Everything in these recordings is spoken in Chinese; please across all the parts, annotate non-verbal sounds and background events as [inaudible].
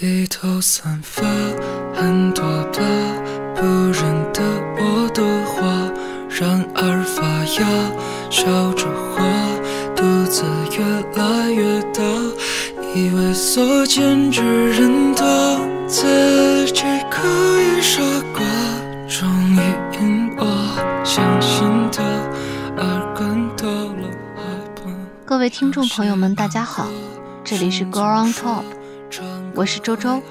披头散发，很多疤，不认得我的话，然而发芽，笑着花，肚子越来越大，以为所见之人多，自己可以傻瓜，终于因我相信他而感到了害怕。各位听众朋友们，大家好，这里是 Girl on Top，我是周周。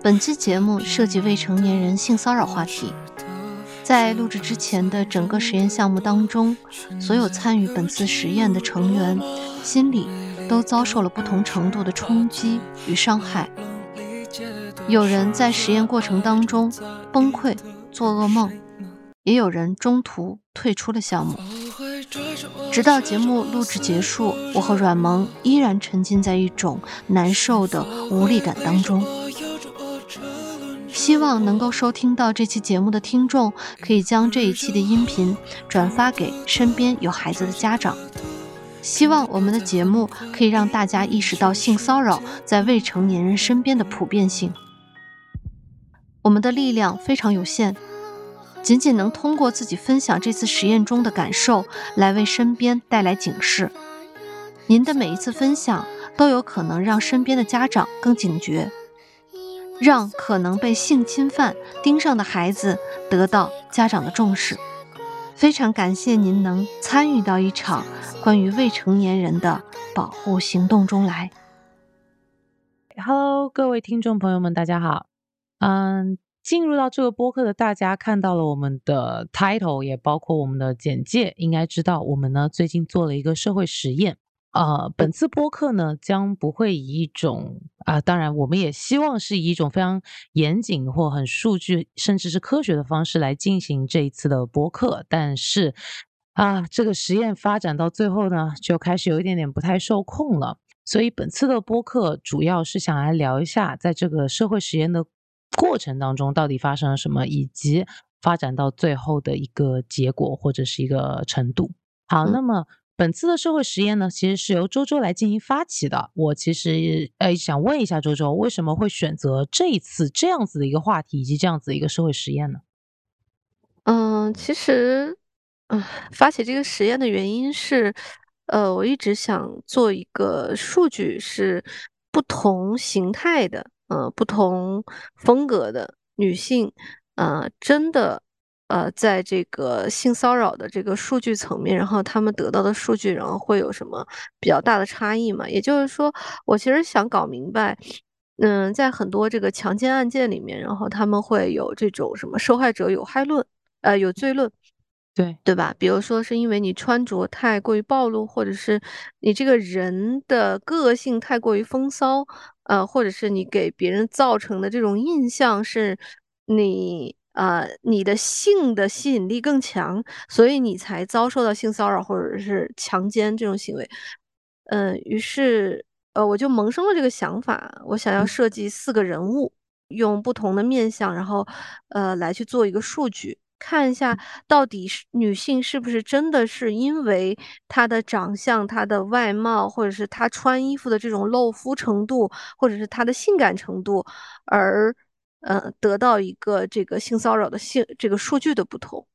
本期节目涉及未成年人性骚扰话题，在录制之前的整个实验项目当中，所有参与本次实验的成员心里都遭受了不同程度的冲击与伤害。有人在实验过程当中崩溃、做噩梦，也有人中途退出了项目。直到节目录制结束，我和阮萌依然沉浸在一种难受的无力感当中。希望能够收听到这期节目的听众，可以将这一期的音频转发给身边有孩子的家长。希望我们的节目可以让大家意识到性骚扰在未成年人身边的普遍性。我们的力量非常有限。仅仅能通过自己分享这次实验中的感受，来为身边带来警示。您的每一次分享都有可能让身边的家长更警觉，让可能被性侵犯盯上的孩子得到家长的重视。非常感谢您能参与到一场关于未成年人的保护行动中来。Hello，各位听众朋友们，大家好。嗯，进入到这个播客的大家看到了我们的 title，也包括我们的简介，应该知道我们呢最近做了一个社会实验。呃，本次播客呢将不会以一种啊、当然我们也希望是以一种非常严谨或很数据甚至是科学的方式来进行这一次的播客，但是啊，这个实验发展到最后呢，就开始有一点点不太受控了。所以本次的播客主要是想来聊一下，在这个社会实验的过程当中，到底发生了什么，以及发展到最后的一个结果或者是一个程度。好，嗯那么本次的社会实验呢，其实是由周周来进行发起的。我其实呃想问一下周周，为什么会选择这一次这样子的一个话题，以及这样子的一个社会实验呢？嗯，其实，嗯，发起这个实验的原因是，呃，我一直想做一个数据是不同形态的，呃，不同风格的女性，呃，真的，呃，在这个性骚扰的这个数据层面，然后她们得到的数据，然后会有什么比较大的差异嘛？也就是说，我其实想搞明白。嗯，在很多这个强奸案件里面，然后他们会有这种什么受害者有害论，呃，有罪论，对，对吧？比如说是因为你穿着太过于暴露，或者是你这个人的个性太过于风骚，呃，或者是你给别人造成的这种印象是你呃你的性的吸引力更强，所以你才遭受到性骚扰或者是强奸这种行为。嗯，于是呃我就萌生了这个想法，我想要嗯设计四个人物。用不同的面相，然后呃来去做一个数据，看一下到底是女性是不是真的是因为她的长相、她的外貌，或者是她穿衣服的这种露肤程度，或者是她的性感程度，而呃得到一个这个性骚扰的性这个数据的不同。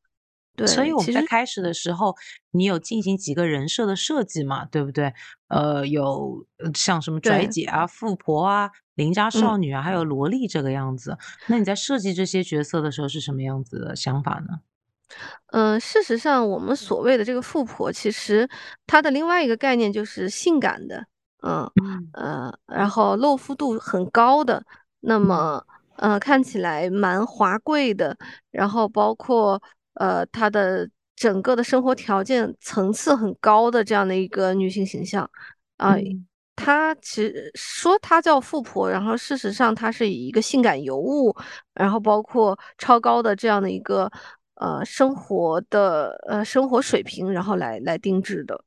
对，所以我们在开始的时候，你有进行几个人设的设计嘛，对不对？呃，有呃像什么拽姐啊、富婆啊、邻家嗯少女啊，还有萝莉这个样子。那你在设计这些角色的时候是什么样子的想法呢？嗯，事实上，我们所谓的这个富婆，其实它的另外一个概念就是性感的，嗯嗯呃，然后露肤度很高的，那嗯么呃看起来蛮华贵的，然后包括呃她的整个的生活条件层次很高的这样的一个女性形象啊。嗯她其实说她叫富婆，然后事实上她是以一个性感尤物，然后包括超高的这样的一个呃生活的呃生活水平，然后来来定制的。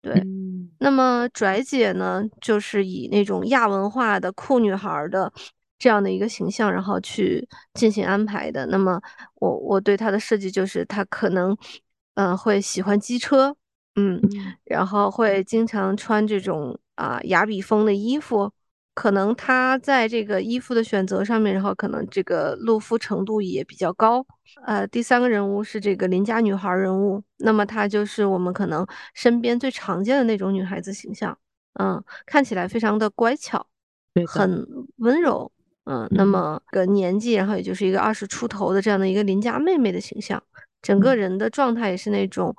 对，嗯那么拽姐呢，就是以那种亚文化的酷女孩儿的这样的一个形象，然后去进行安排的。那么我我对她的设计就是她可能嗯、呃会喜欢机车，嗯，嗯然后会经常穿这种啊雅比风的衣服，可能他在这个衣服的选择上面，然后可能这个露肤程度也比较高。呃，第三个人物是这个邻家女孩人物，那么她就是我们可能身边最常见的那种女孩子形象，嗯，看起来非常的乖巧，很温柔，嗯，那么个年纪，然后也就是一个二十出头的这样的一个邻家妹妹的形象，整个人的状态也是那种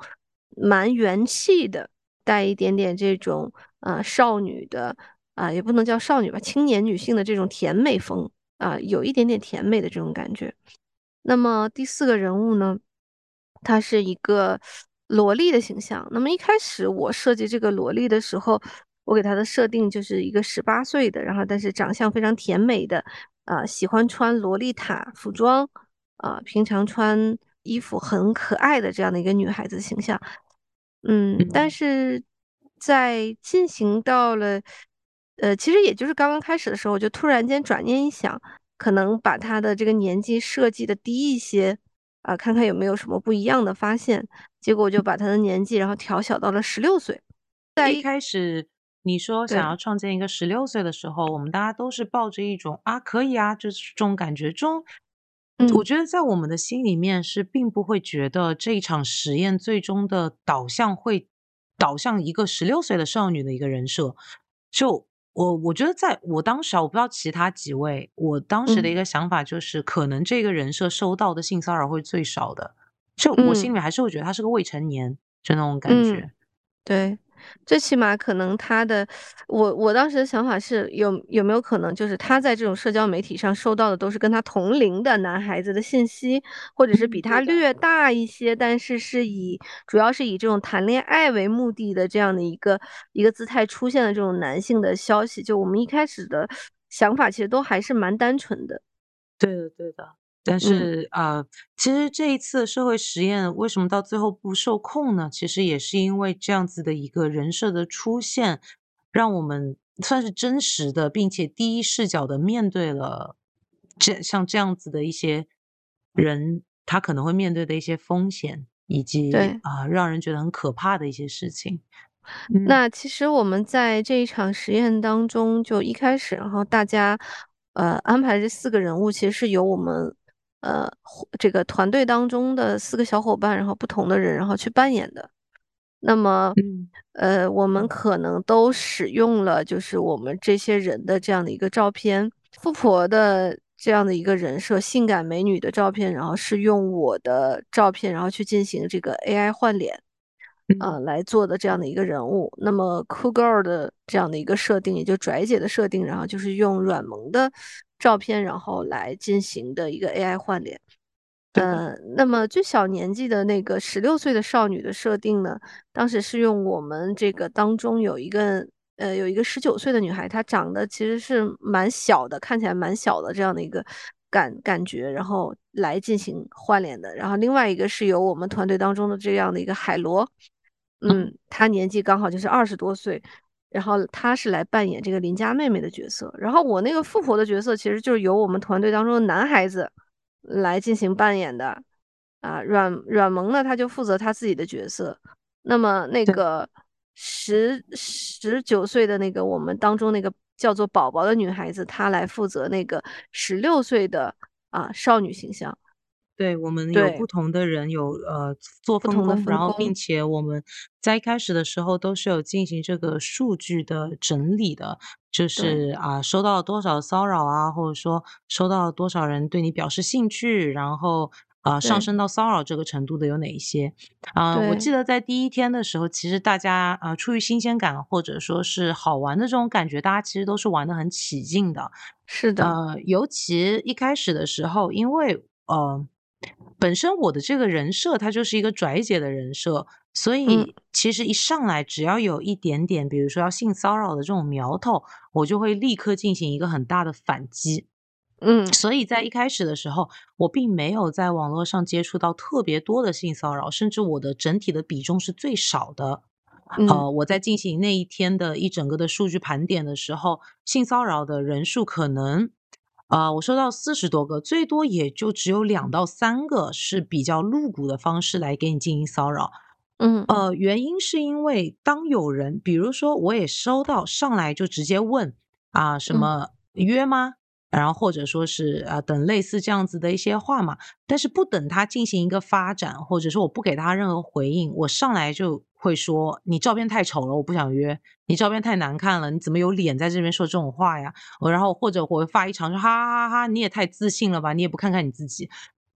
蛮元气的，带一点点这种呃少女的。啊，也不能叫少女吧，青年女性的这种甜美风啊，有一点点甜美的这种感觉。那么第四个人物呢，她是一个萝莉的形象。那么一开始我设计这个萝莉的时候，我给她的设定就是一个十八岁的，然后但是长相非常甜美的，啊，喜欢穿萝莉塔服装，啊，平常穿衣服很可爱的这样的一个女孩子形象。嗯，但是在进行到了。呃，其实也就是刚刚开始的时候，我就突然间转念一想，可能把他的这个年纪设计的低一些，啊，看看有没有什么不一样的发现。结果我就把他的年纪然后调小到了十六岁。在一开始你说想要创建一个十六岁的时候，我们大家都是抱着一种啊可以啊，就是这种感觉中，我觉得在我们的心里面是并不会觉得这一场实验最终的导向会导向一个十六岁的少女的一个人设，就。我我觉得，在我当时啊，我不知道其他几位，我当时的一个想法就是，可能这个人设收到的性骚扰会最少的，就我心里面还是会觉得他是个未成年，就那种感觉，对。最起码可能他的，我我当时的想法是有有没有可能，就是他在这种社交媒体上收到的都是跟他同龄的男孩子的信息，或者是比他略大一些，但是是以主要是以这种谈恋爱为目的的这样的一个一个姿态出现的这种男性的消息。就我们一开始的想法其实都还是蛮单纯的。对的，对的。但是呃，其实这一次社会实验为什么到最后不受控呢？其实也是因为这样子的一个人设的出现，让我们算是真实的，并且第一视角的面对了这像这样子的一些人，他可能会面对的一些风险，以及啊让人觉得很可怕的一些事情。那其实我们在这一场实验当中，就一开始，然后大家呃安排这四个人物，其实是由我们。呃，这个团队当中的四个小伙伴，然后不同的人，然后去扮演的。那么，呃，我们可能都使用了，就是我们这些人的这样的一个照片，富婆的这样的一个人设，性感美女的照片，然后是用我的照片，然后去进行这个 AI 换脸，啊，来做的这样的一个人物。那么，Cool Girl 的这样的一个设定，也就拽姐的设定，然后就是用软萌的。照片，然后来进行的一个 AI 换脸，嗯，那么最小年纪的那个十六岁的少女的设定呢，当时是用我们这个当中有一个呃有一个十九岁的女孩，她长得其实是蛮小的，看起来蛮小的这样的一个感感觉，然后来进行换脸的。然后另外一个是由我们团队当中的这样的一个海螺，嗯，她年纪刚好就是二十多岁。然后她是来扮演这个邻家妹妹的角色，然后我那个富婆的角色其实就是由我们团队当中的男孩子来进行扮演的，啊，阮阮萌呢他就负责他自己的角色，那么那个十十九岁的那个我们当中那个叫做宝宝的女孩子，她来负责那个十六岁的啊少女形象。对我们有不同的人有呃做分工，然后并且我们在一开始的时候都是有进行这个数据的整理的，就是啊收到了多少骚扰啊，或者说收到了多少人对你表示兴趣，然后啊上升到骚扰这个程度的有哪一些啊？我记得在第一天的时候，其实大家啊出于新鲜感或者说是好玩的这种感觉，大家其实都是玩的很起劲的。是的，呃，尤其一开始的时候，因为呃。本身我的这个人设，它就是一个拽姐的人设，所以其实一上来只要有一点点，比如说要性骚扰的这种苗头，我就会立刻进行一个很大的反击。嗯，所以在一开始的时候，我并没有在网络上接触到特别多的性骚扰，甚至我的整体的比重是最少的。呃，我在进行那一天的一整个的数据盘点的时候，性骚扰的人数可能。啊，我收到四十多个，最多也就只有两到三个是比较露骨的方式来给你进行骚扰。嗯，呃，原因是因为当有人，比如说我也收到上来就直接问啊什么约吗？然后或者说是啊等类似这样子的一些话嘛。但是不等他进行一个发展，或者说我不给他任何回应，我上来就会说你照片太丑了，我不想约。你照片太难看了，你怎么有脸在这边说这种话呀？我然后或者我会发一长说哈哈哈哈，你也太自信了吧？你也不看看你自己，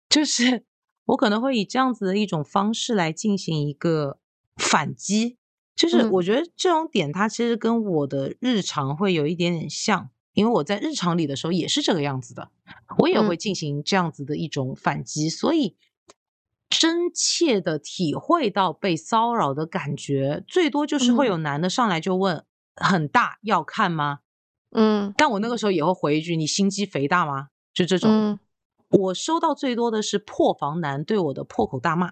就是我可能会以这样子的一种方式来进行一个反击。就是我觉得这种点，它其实跟我的日常会有一点点像，因为我在日常里的时候也是这个样子的，我也会进行这样子的一种反击，所以真切的体会到被骚扰的感觉，最多就是会有男的上来就问：“很大要看吗？”嗯，但我那个时候也会回一句：“你心机肥大吗？”就这种，我收到最多的是破防男对我的破口大骂，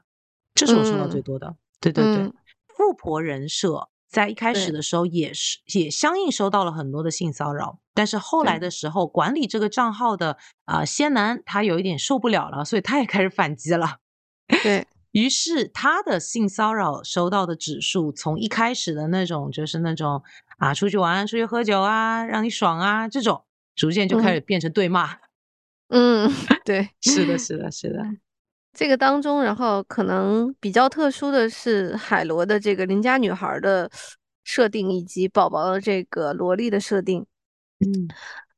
这是我收到最多的。对对对。富婆人设在一开始的时候也是也相应收到了很多的性骚扰，但是后来的时候管理这个账号的啊仙男他有一点受不了了，所以他也开始反击了。对 [laughs] 于是他的性骚扰收到的指数从一开始的那种就是那种啊出去玩、出去喝酒啊让你爽啊这种，逐渐就开始变成对骂。嗯，[laughs] 对，[laughs] 是的，是的，是的。这个当中，然后可能比较特殊的是海螺的这个邻家女孩的设定，以及宝宝的这个萝莉的设定。嗯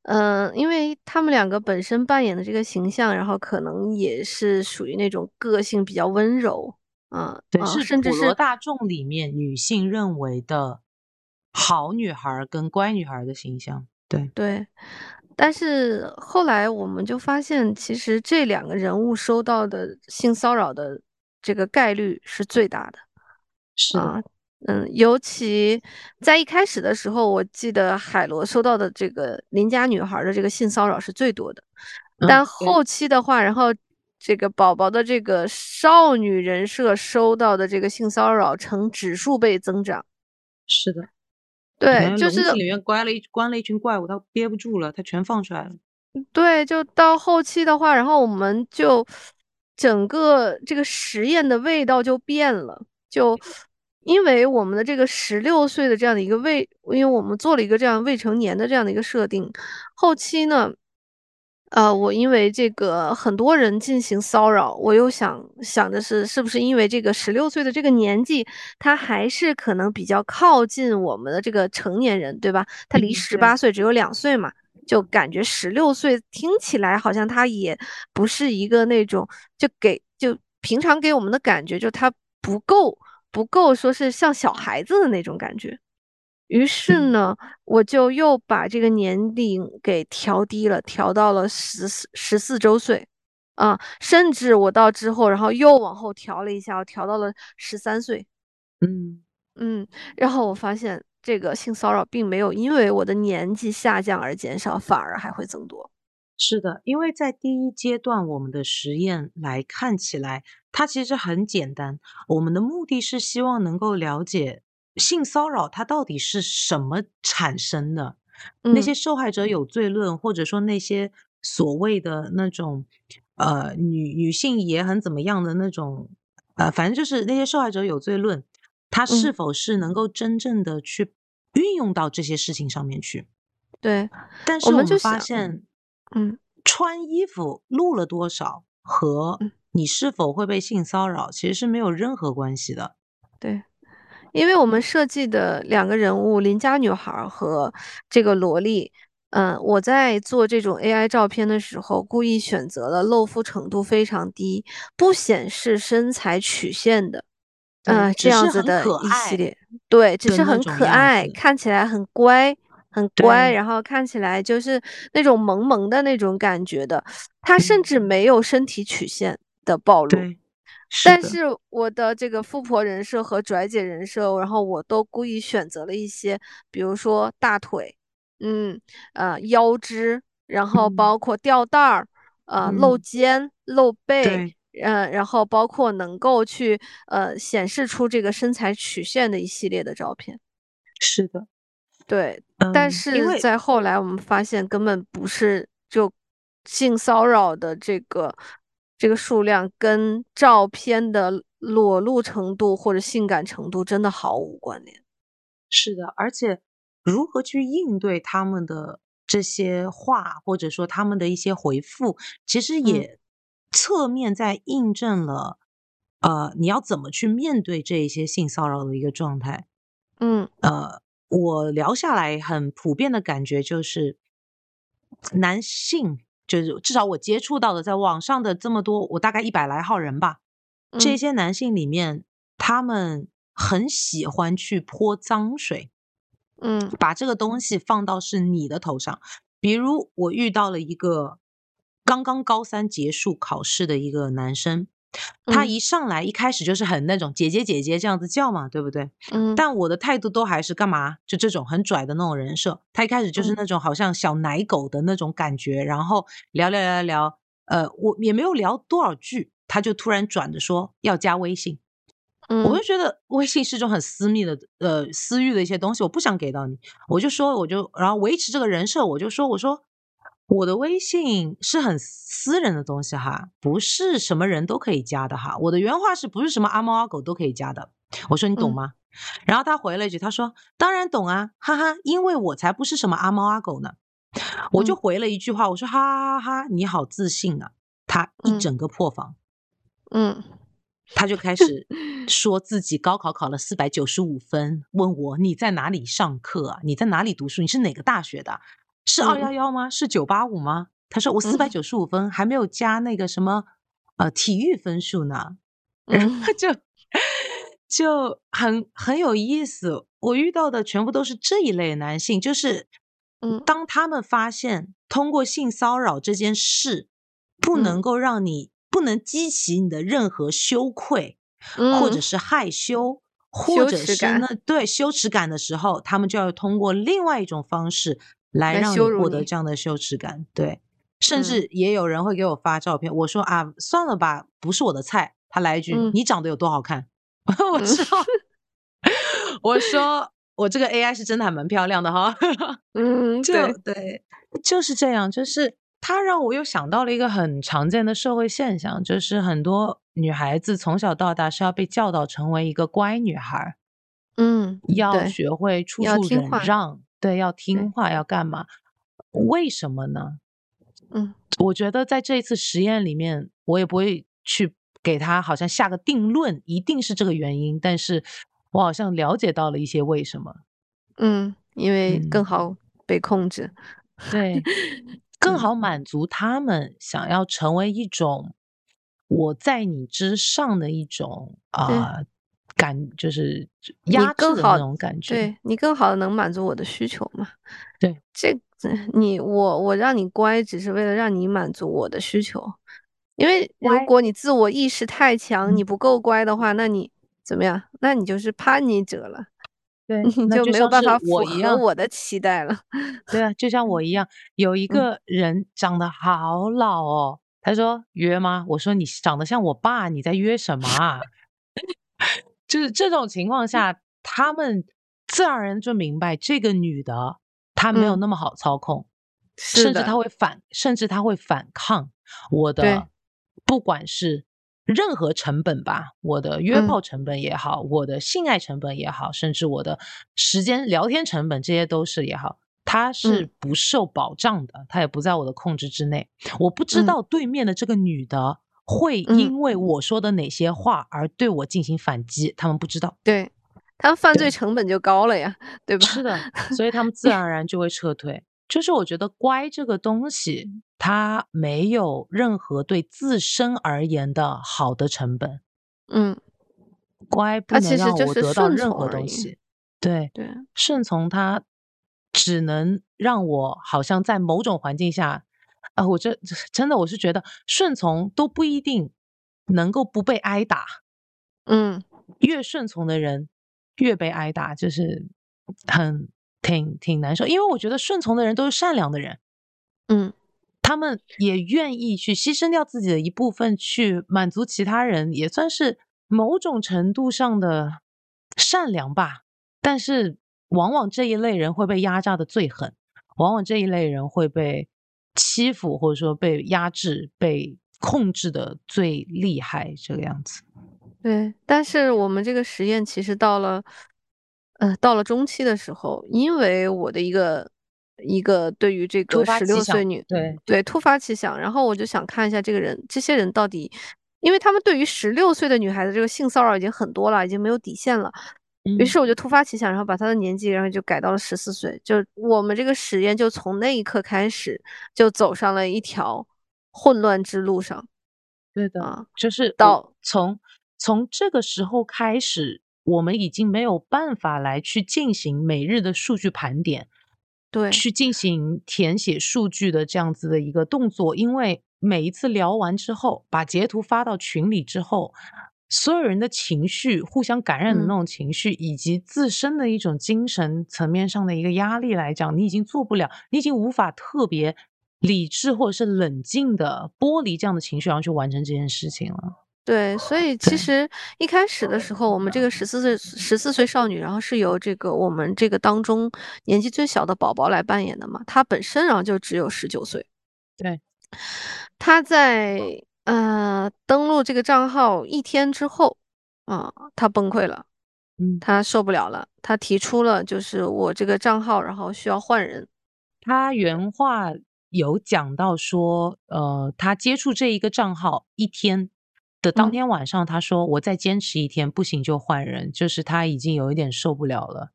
嗯，因为他们两个本身扮演的这个形象，然后可能也是属于那种个性比较温柔，啊，对，是普罗大众里面女性认为的好女孩跟乖女孩的形象。对对。但是后来我们就发现，其实这两个人物收到的性骚扰的这个概率是最大的，是啊，嗯，尤其在一开始的时候，我记得海螺收到的这个邻家女孩的这个性骚扰是最多的，但后期的话，然后这个宝宝的这个少女人设收到的这个性骚扰呈指数倍增长，是的。对，就是里面关了一关了一群怪物，他憋不住了，他全放出来了。对，就到后期的话，然后我们就整个这个实验的味道就变了，就因为我们的这个十六岁的这样的一个未，因为我们做了一个这样未成年的这样的一个设定，后期呢。呃，我因为这个很多人进行骚扰，我又想想的是，是不是因为这个十六岁的这个年纪，他还是可能比较靠近我们的这个成年人，对吧？他离十八岁只有两岁嘛，就感觉十六岁听起来好像他也不是一个那种，就给就平常给我们的感觉，就他不够不够说是像小孩子的那种感觉。于是呢，我就又把这个年龄给调低了，调到了十四十四周岁，啊，甚至我到之后，然后又往后调了一下，我调到了十三岁，嗯嗯，然后我发现这个性骚扰并没有因为我的年纪下降而减少，反而还会增多。是的，因为在第一阶段，我们的实验来看起来，它其实很简单，我们的目的是希望能够了解。性骚扰它到底是什么产生的？那些受害者有罪论，或者说那些所谓的那种呃女女性也很怎么样的那种呃，反正就是那些受害者有罪论，它是否是能够真正的去运用到这些事情上面去？对，但是我们发现，嗯，穿衣服露了多少和你是否会被性骚扰其实是没有任何关系的。对。因为我们设计的两个人物邻家女孩和这个萝莉，嗯，我在做这种 AI 照片的时候，故意选择了露肤程度非常低、不显示身材曲线的，嗯，这样子的一系列，对，只是很可爱，看起来很乖，很乖，然后看起来就是那种萌萌的那种感觉的，它甚至没有身体曲线的暴露。但是我的这个富婆人设和拽姐人设，然后我都故意选择了一些，比如说大腿，嗯，呃，腰肢，然后包括吊带儿，呃，露肩、露背，嗯，然后包括能够去呃显示出这个身材曲线的一系列的照片。是的，对，但是在后来我们发现根本不是就性骚扰的这个。这个数量跟照片的裸露程度或者性感程度真的毫无关联。是的，而且如何去应对他们的这些话，或者说他们的一些回复，其实也侧面在印证了，呃，你要怎么去面对这一些性骚扰的一个状态。嗯呃，我聊下来很普遍的感觉就是，男性就是至少我接触到的，在网上的这么多，我大概一百来号人吧，这些男性里面，他们很喜欢去泼脏水，嗯，把这个东西放到是你的头上。比如我遇到了一个刚刚高三结束考试的一个男生。他一上来一开始就是很那种姐姐姐姐这样子叫嘛，对不对？嗯。但我的态度都还是干嘛？就这种很拽的那种人设。他一开始就是那种好像小奶狗的那种感觉，然后聊聊聊聊，呃，我也没有聊多少句，他就突然转着说要加微信。嗯。我就觉得微信是种很私密的，呃，私域的一些东西，我不想给到你。我就说，我就然后维持这个人设，我就说，我说。我的微信是很私人的东西哈，不是什么人都可以加的哈。我的原话是不是什么阿猫阿狗都可以加的？我说你懂吗？然后他回了一句，他说当然懂啊，哈哈，因为我才不是什么阿猫阿狗呢。我就回了一句话，我说哈哈哈哈，你好自信啊。他一整个破防，嗯，他就开始说自己高考考了四百九十五分，问我你在哪里上课啊？你在哪里读书？你是哪个大学的？是二幺幺吗？是九八五吗？他说我四百九十五分，还没有加那个什么呃体育分数呢。然后就就很很有意思。我遇到的全部都是这一类男性，就是嗯，当他们发现通过性骚扰这件事不能够让你不能激起你的任何羞愧，或者是害羞，或者是那对羞耻感的时候，他们就要通过另外一种方式。来让你获得这样的羞耻感，对，甚至也有人会给我发照片，我说啊，算了吧，不是我的菜。他来一句，你长得有多好看？[laughs] 我知道，[laughs] 我说我这个 AI 是真的还蛮漂亮的哈。嗯，[laughs] 对对，就是这样，就是他让我又想到了一个很常见的社会现象，就是很多女孩子从小到大是要被教导成为一个乖女孩，嗯，要学会处处忍让。对，要听话，要干嘛？为什么呢？嗯，我觉得在这一次实验里面，我也不会去给他好像下个定论，一定是这个原因。但是我好像了解到了一些为什么。嗯，因为更好被控制，对，更好满足他们想要成为一种我在你之上的一种啊。感就是压制的那种感觉，对你更好的能满足我的需求嘛？对，这你我我让你乖，只是为了让你满足我的需求。因为如果你自我意识太强，你不够乖的话，那你怎么样？那你就是叛逆者了。对，[laughs] 你就没有办法符合我的期待了。对啊，就像我一样，有一个人长得好老哦，他说约吗？我说你长得像我爸，你在约什么啊？就是这种情况下，他们自然而然就明白这个女的她没有那么好操控，甚至她会反，甚至她会反抗。我的，不管是任何成本吧，我的约炮成本也好，我的性爱成本也好，甚至我的时间聊天成本，这些都是也好，它是不受保障的，它也不在我的控制之内。我不知道对面的这个女的。会因为我说的哪些话而对我进行反击，他们不知道，对他们犯罪成本就高了呀，对吧？是的，所以他们自然而 [laughs] 然就会撤退。就是我觉得乖这个东西，它没有任何对自身而言的好的成本。嗯，乖不能让我得到任何东西。对对，顺从它只能让我好像在某种环境下。啊，我这真的我是觉得顺从都不一定能够不被挨打，嗯，越顺从的人越被挨打，就是很挺挺难受。因为我觉得顺从的人都是善良的人，嗯，他们也愿意去牺牲掉自己的一部分去满足其他人，也算是某种程度上的善良吧。但是往往这一类人会被压榨的最狠，往往这一类人会被。欺负或者说被压制、被控制的最厉害，这个样子。对，但是我们这个实验其实到了，呃，到了中期的时候，因为我的一个一个对于这个十六岁女对对突发奇想，然后我就想看一下这个人，这些人到底，因为他们对于十六岁的女孩子这个性骚扰已经很多了，已经没有底线了。于是我就突发奇想，然后把他的年纪，然后就改到了十四岁。就我们这个实验，就从那一刻开始，就走上了一条混乱之路上。对的，就是到从从这个时候开始，我们已经没有办法来去进行每日的数据盘点，对，去进行填写数据的这样子的一个动作，因为每一次聊完之后，把截图发到群里之后。所有人的情绪互相感染的那种情绪，以及自身的一种精神层面上的一个压力来讲，你已经做不了，你已经无法特别理智或者是冷静的剥离这样的情绪，然后去完成这件事情了。对，所以其实一开始的时候，我们这个十四岁十四岁少女，然后是由这个我们这个当中年纪最小的宝宝来扮演的嘛，她本身然后就只有十九岁。对，她在。呃，登录这个账号一天之后，啊，他崩溃了，嗯，他受不了了，他提出了就是我这个账号，然后需要换人。他原话有讲到说，呃，他接触这一个账号一天的当天晚上，他说我再坚持一天不行就换人，就是他已经有一点受不了了。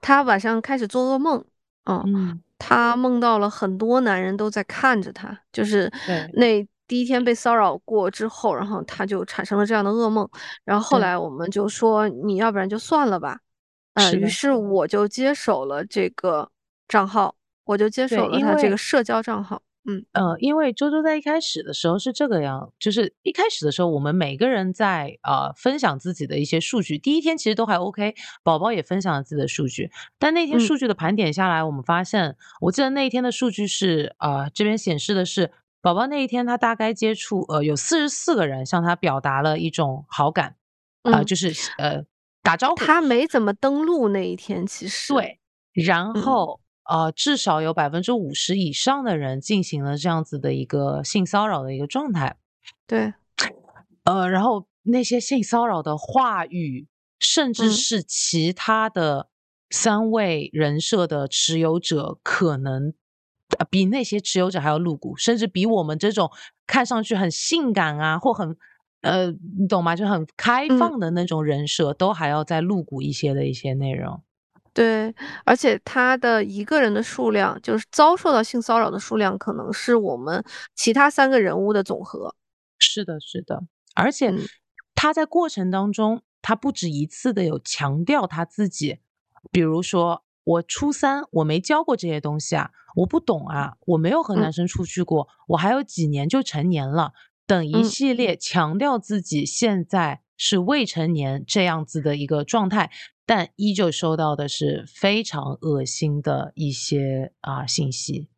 他晚上开始做噩梦，嗯，他梦到了很多男人都在看着他，就是那。第一天被骚扰过之后，然后他就产生了这样的噩梦，然后后来我们就说你要不然就算了吧，呃，于是我就接手了这个账号，我就接手了他这个社交账号，嗯。呃，因为周周在一开始的时候是这个样，就是一开始的时候我们每个人在呃分享自己的一些数据，第一天其实都还 OK，宝宝也分享了自己的数据，但那天数据的盘点下来，我们发现，我记得那一天的数据是呃这边显示的是。宝宝那一天，他大概接触呃有四十四个人向他表达了一种好感，啊，就是呃打招呼。他没怎么登录那一天，其实对。然后呃，至少有百分之五十以上的人进行了这样子的一个性骚扰的一个状态。对。呃，然后那些性骚扰的话语，甚至是其他的三位人设的持有者可能。比那些持有者还要露骨，甚至比我们这种看上去很性感啊，或很呃，你懂吗？就很开放的那种人设，都还要再露骨一些的一些内容。对，而且他的一个人的数量，就是遭受到性骚扰的数量，可能是我们其他三个人物的总和。是的，是的，而且他在过程当中，他不止一次的有强调他自己，比如说。我初三，我没教过这些东西啊，我不懂啊，我没有和男生出去过，我还有几年就成年了，等一系列强调自己现在是未成年这样子的一个状态，但依旧收到的是非常恶心的一些啊信息。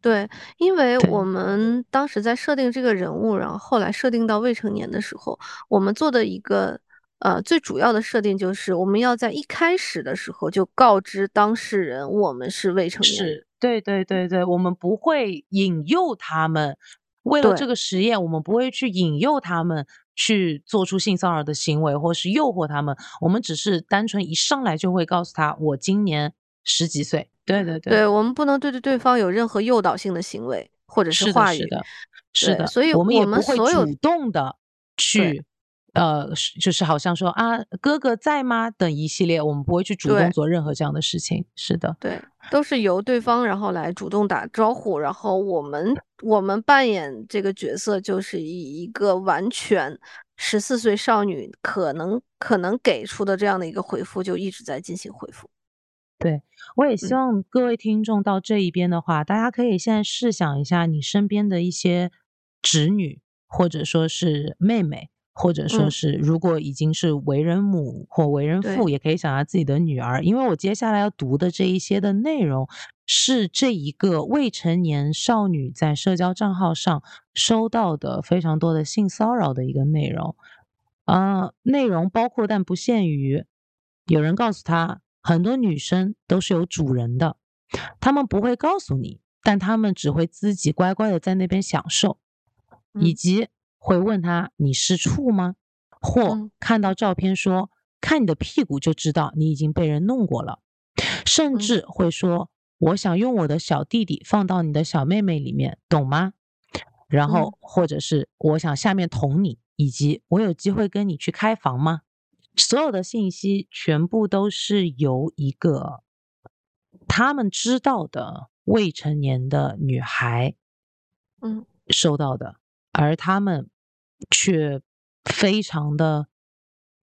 对，因为我们当时在设定这个人物，然后后来设定到未成年的时候，我们做的一个。呃，最主要的设定就是我们要在一开始的时候就告知当事人我们是未成年。是，对对对对，我们不会引诱他们。为了这个实验，我们不会去引诱他们去做出性骚扰的行为，或是诱惑他们。我们只是单纯一上来就会告诉他，我今年十几岁。对对对，对我们不能对着对方有任何诱导性的行为或者是话语。是的，是的，所以我们也不会主动的去。呃，就是好像说啊，哥哥在吗？等一系列，我们不会去主动做任何这样的事情。是的，对，都是由对方然后来主动打招呼，然后我们我们扮演这个角色，就是以一个完全十四岁少女可能可能给出的这样的一个回复，就一直在进行回复。对，我也希望各位听众到这一边的话，大家可以现在试想一下，你身边的一些侄女或者说是妹妹。或者说是，如果已经是为人母或为人父，也可以想下自己的女儿。因为我接下来要读的这一些的内容，是这一个未成年少女在社交账号上收到的非常多的性骚扰的一个内容。啊，内容包括但不限于，有人告诉她，很多女生都是有主人的，他们不会告诉你，但他们只会自己乖乖的在那边享受，以及。会问他你是处吗？或看到照片说看你的屁股就知道你已经被人弄过了，甚至会说：“我想用我的小弟弟放到你的小妹妹里面，懂吗？”然后或者是我想下面捅你，以及我有机会跟你去开房吗？所有的信息全部都是由一个他们知道的未成年的女孩，嗯，收到的，而他们却非常的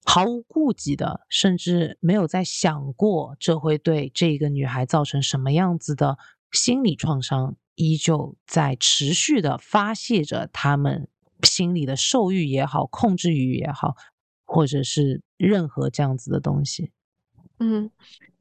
毫无顾忌的，甚至没有在想过这会对这个女孩造成什么样子的心理创伤。依旧在持续的发泄着他们心里的兽欲也好，控制欲也好，或者是任何这样子的东西。嗯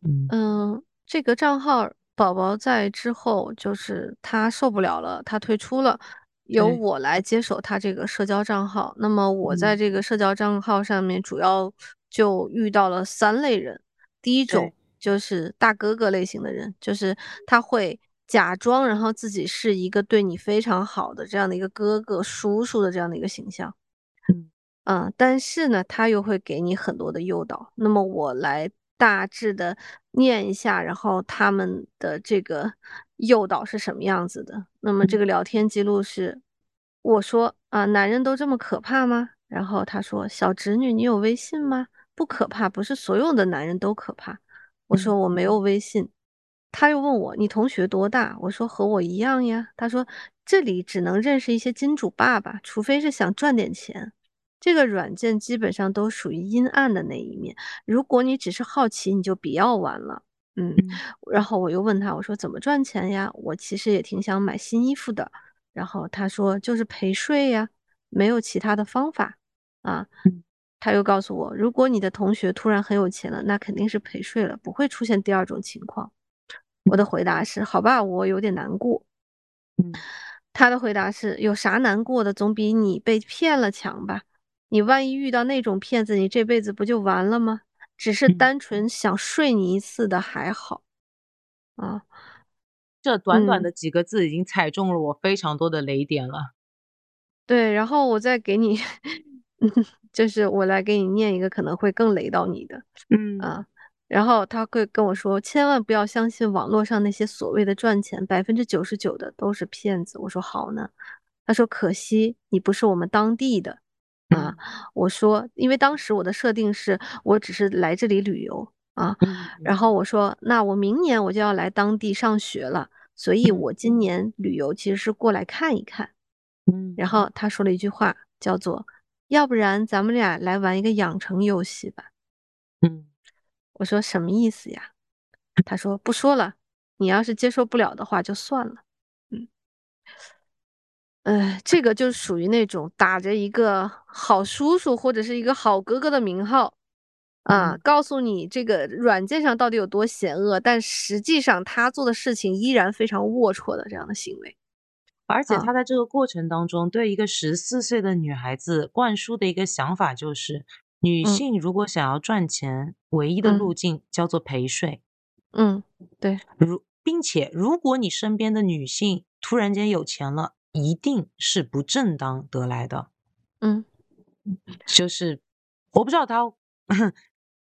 嗯嗯，这个账号宝宝在之后就是他受不了了，他退出了，由我来接手他这个社交账号。那么我在这个社交账号上面主要就遇到了三类人，第一种就是大哥哥类型的人，就是他会。假装，然后自己是一个对你非常好的这样的一个哥哥、叔叔的这样的一个形象，嗯嗯，但是呢，他又会给你很多的诱导。那么我来大致的念一下，然后他们的这个诱导是什么样子的？那么这个聊天记录是，我说啊，男人都这么可怕吗？然后他说，小侄女，你有微信吗？不可怕，不是所有的男人都可怕。我说我没有微信。他又问我：“你同学多大？”我说：“和我一样呀。”他说：“这里只能认识一些金主爸爸，除非是想赚点钱。这个软件基本上都属于阴暗的那一面。如果你只是好奇，你就不要玩了。”嗯，然后我又问他：“我说怎么赚钱呀？我其实也挺想买新衣服的。”然后他说：“就是陪睡呀，没有其他的方法啊。”他又告诉我：“如果你的同学突然很有钱了，那肯定是陪睡了，不会出现第二种情况。”我的回答是：好吧，我有点难过。嗯，他的回答是：有啥难过的？总比你被骗了强吧？你万一遇到那种骗子，你这辈子不就完了吗？只是单纯想睡你一次的还好。啊，这短短的几个字已经踩中了我非常多的雷点了。对，然后我再给你，[laughs] 就是我来给你念一个可能会更雷到你的。嗯啊。然后他会跟我说：“千万不要相信网络上那些所谓的赚钱，百分之九十九的都是骗子。”我说：“好呢。”他说：“可惜你不是我们当地的啊。”我说：“因为当时我的设定是我只是来这里旅游啊。”然后我说：“那我明年我就要来当地上学了，所以我今年旅游其实是过来看一看。”嗯。然后他说了一句话，叫做：“要不然咱们俩来玩一个养成游戏吧。”嗯。我说什么意思呀？他说不说了，你要是接受不了的话就算了。嗯，呃，这个就属于那种打着一个好叔叔或者是一个好哥哥的名号啊，告诉你这个软件上到底有多险恶，但实际上他做的事情依然非常龌龊的这样的行为。而且他在这个过程当中，对一个十四岁的女孩子灌输的一个想法就是。女性如果想要赚钱，唯一的路径叫做陪睡。嗯，对。如并且，如果你身边的女性突然间有钱了，一定是不正当得来的。嗯，就是我不知道他，[laughs]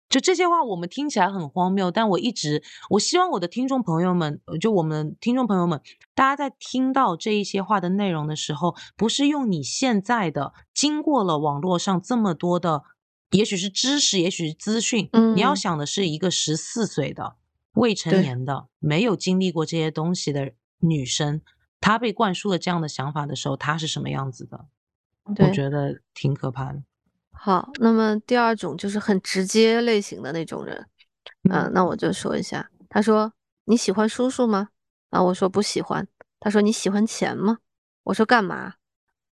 就这些话我们听起来很荒谬，但我一直我希望我的听众朋友们，就我们听众朋友们，大家在听到这一些话的内容的时候，不是用你现在的经过了网络上这么多的。也许是知识，也许是资讯。嗯，你要想的是一个十四岁的未成年的、没有经历过这些东西的女生，她被灌输了这样的想法的时候，他是什么样子的？我觉得挺可怕的。好，那么第二种就是很直接类型的那种人。嗯，那我就说一下。他说：“你喜欢叔叔吗？”啊，我说不喜欢。他说：“你喜欢钱吗？”我说：“干嘛？”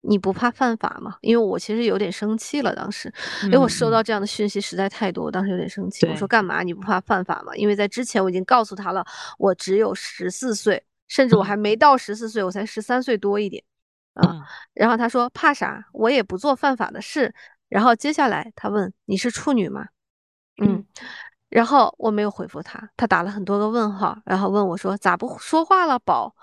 你不怕犯法吗？因为我其实有点生气了，当时，因为我收到这样的讯息实在太多，我当时有点生气。我说干嘛？你不怕犯法吗？因为在之前我已经告诉他了，我只有十四岁，甚至我还没到十四岁，我才十三岁多一点啊。然后他说怕啥？我也不做犯法的事。然后接下来他问你是处女吗？嗯，然后我没有回复他，他打了很多个问号，然后问我说咋不说话了，宝？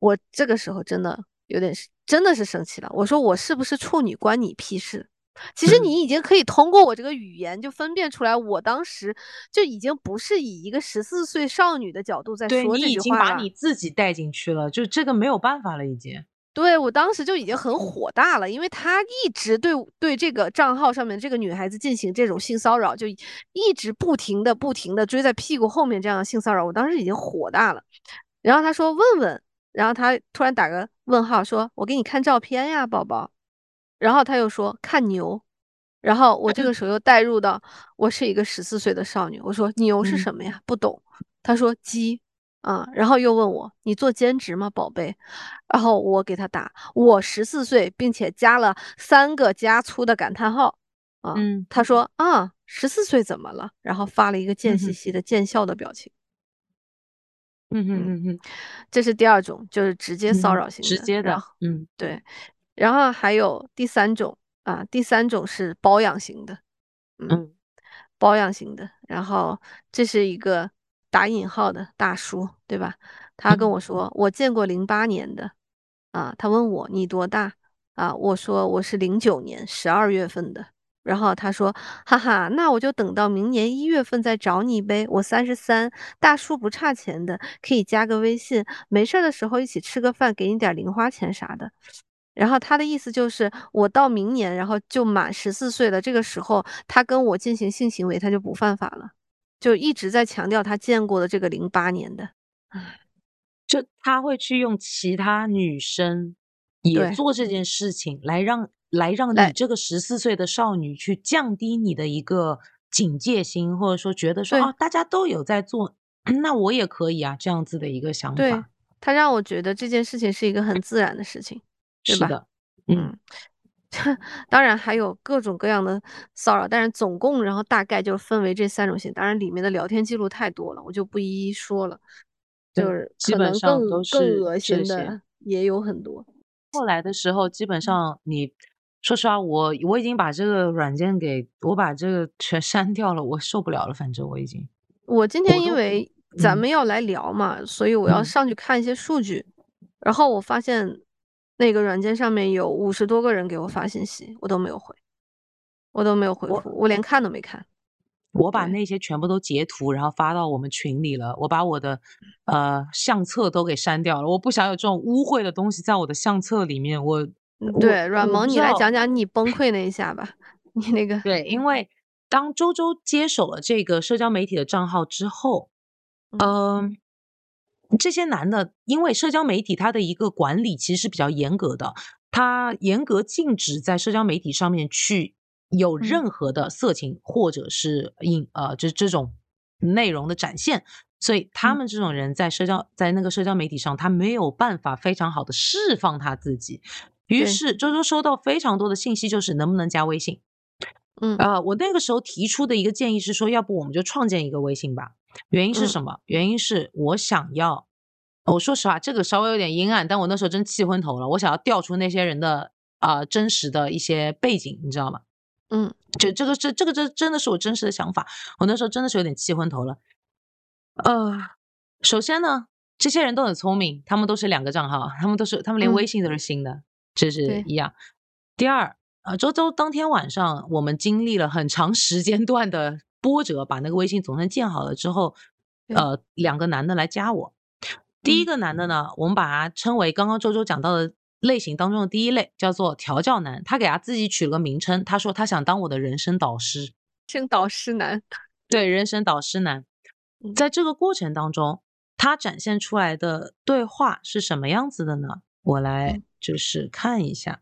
我这个时候真的。有点是真的是生气了。我说我是不是处女关你屁事其实嗯你已经可以通过我这个语言就分辨出来，我当时就已经不是以一个十四岁少女的角度在说这句话你已经。把你自己带进去了，就这个没有办法了，已经。对，我当时就已经很火大了，因为他一直对对这个账号上面这个女孩子进行这种性骚扰，就一直不停的不停的追在屁股后面这样的性骚扰，我当时已经火大了。然后他说问问，然后他突然打个问号说：“我给你看照片呀，宝宝。”然后他又说看牛，然后我这个时候又带入到我是一个十四岁的少女，我说牛是嗯什么呀？不懂。他说鸡。啊，然后又问我你做兼职吗，宝贝？然后我给他打我十四岁，并且加了三个加粗的感叹号。啊，嗯他说啊，十四岁怎么了？然后发了一个贱兮兮的贱笑的表情。嗯嗯嗯嗯，这是第二种，就是直接骚嗯扰型的。直接的，嗯对，然后还有第三种啊，第三种是包养型的，嗯，嗯包养型的。然后这是一个打引号的大叔，对吧？他跟嗯我说，我见过零八年的，啊，他问我你多大啊？我说我是零九年十二月份的。然后他说：“哈哈，那我就等到明年一月份再找你呗。我三十三，大叔不差钱的，可以加个微信，没事儿的时候一起吃个饭，给你点零花钱啥的。”然后他的意思就是，我到明年，然后就满十四岁了，这个时候他跟我进行性行为，他就不犯法了，就一直在强调他见过的这个零八年的。就他会去用其他女生也做这件事情，来让来让你这个十四岁的少女去降低你的一个警戒心，或者说觉得说对啊，大家都有在做，[clears throat] 那我也可以啊，这样子的一个想对法。他让我觉得这件事情是一个很自然的事情。对吧是的，嗯 [laughs] 当然还有各种各样的骚扰，但是总共然后大概就分为这三种型。当然里面的聊天记录太多了，我就不一一说了。就是基本可能更上都是更恶心的也有很多。后来的时候，基本上你说实话，我我已经把这个软件给我把这个全 [laughs] 删掉了，我受不了了，反正我已经。我今天因为咱嗯们要来聊嘛，所以我要嗯上去看一些数据，然后我发现那个软件上面有五十多个人给我发信息，我都没有回，我都没有回复，我连看都没看。我把那些全部都截图，然后发到我们群里了。我把我的呃相册都给删掉了，我不想有这种污秽的东西在我的相册里面。我对，阮萌，你来讲讲你崩溃那一下吧，你那个对，因为当周周接手了这个社交媒体的账号之后，嗯、这些男的，因为社交媒体它的一个管理其实是比较严格的，他严格禁止在社交媒体上面去有嗯任何的色情或者是影呃这这种内容的展现。所以他嗯们这种人在社交在那个社交媒体上，他没有办法非常好的释放他自己。于是周周收到非常多的信息，就是能不能加微信。嗯呃，我那个时候提出的一个建议是说，要不我们就创建一个微信吧。原因是嗯什么？原因是我想要，我说实话，这个稍微有点阴暗，但我那时候真气昏头了。我想要调出那些人的啊、呃真实的一些背景，你知道吗？嗯就这个这这个这真的是我真实的想法。我那时候真的是有点气昏头了。呃，首先呢，这些人都很聪明，他们都是两个账号，他们都是他们连嗯微信都是新的，这是一样。第二，呃，周周当天晚上，我们经历了很长时间段的波折，把那个微信总算建好了之后，呃，两个男的来加我。第一嗯个男的呢，我们把他称为刚刚周周讲到的类型当中的第一类，叫做调教男。他给他自己取了个名称，他说他想当我的人生导师。生导师男，[laughs] 对，人生导师男，嗯在这个过程当中，他展现出来的对话是什么样子的呢？我来嗯就是看一下，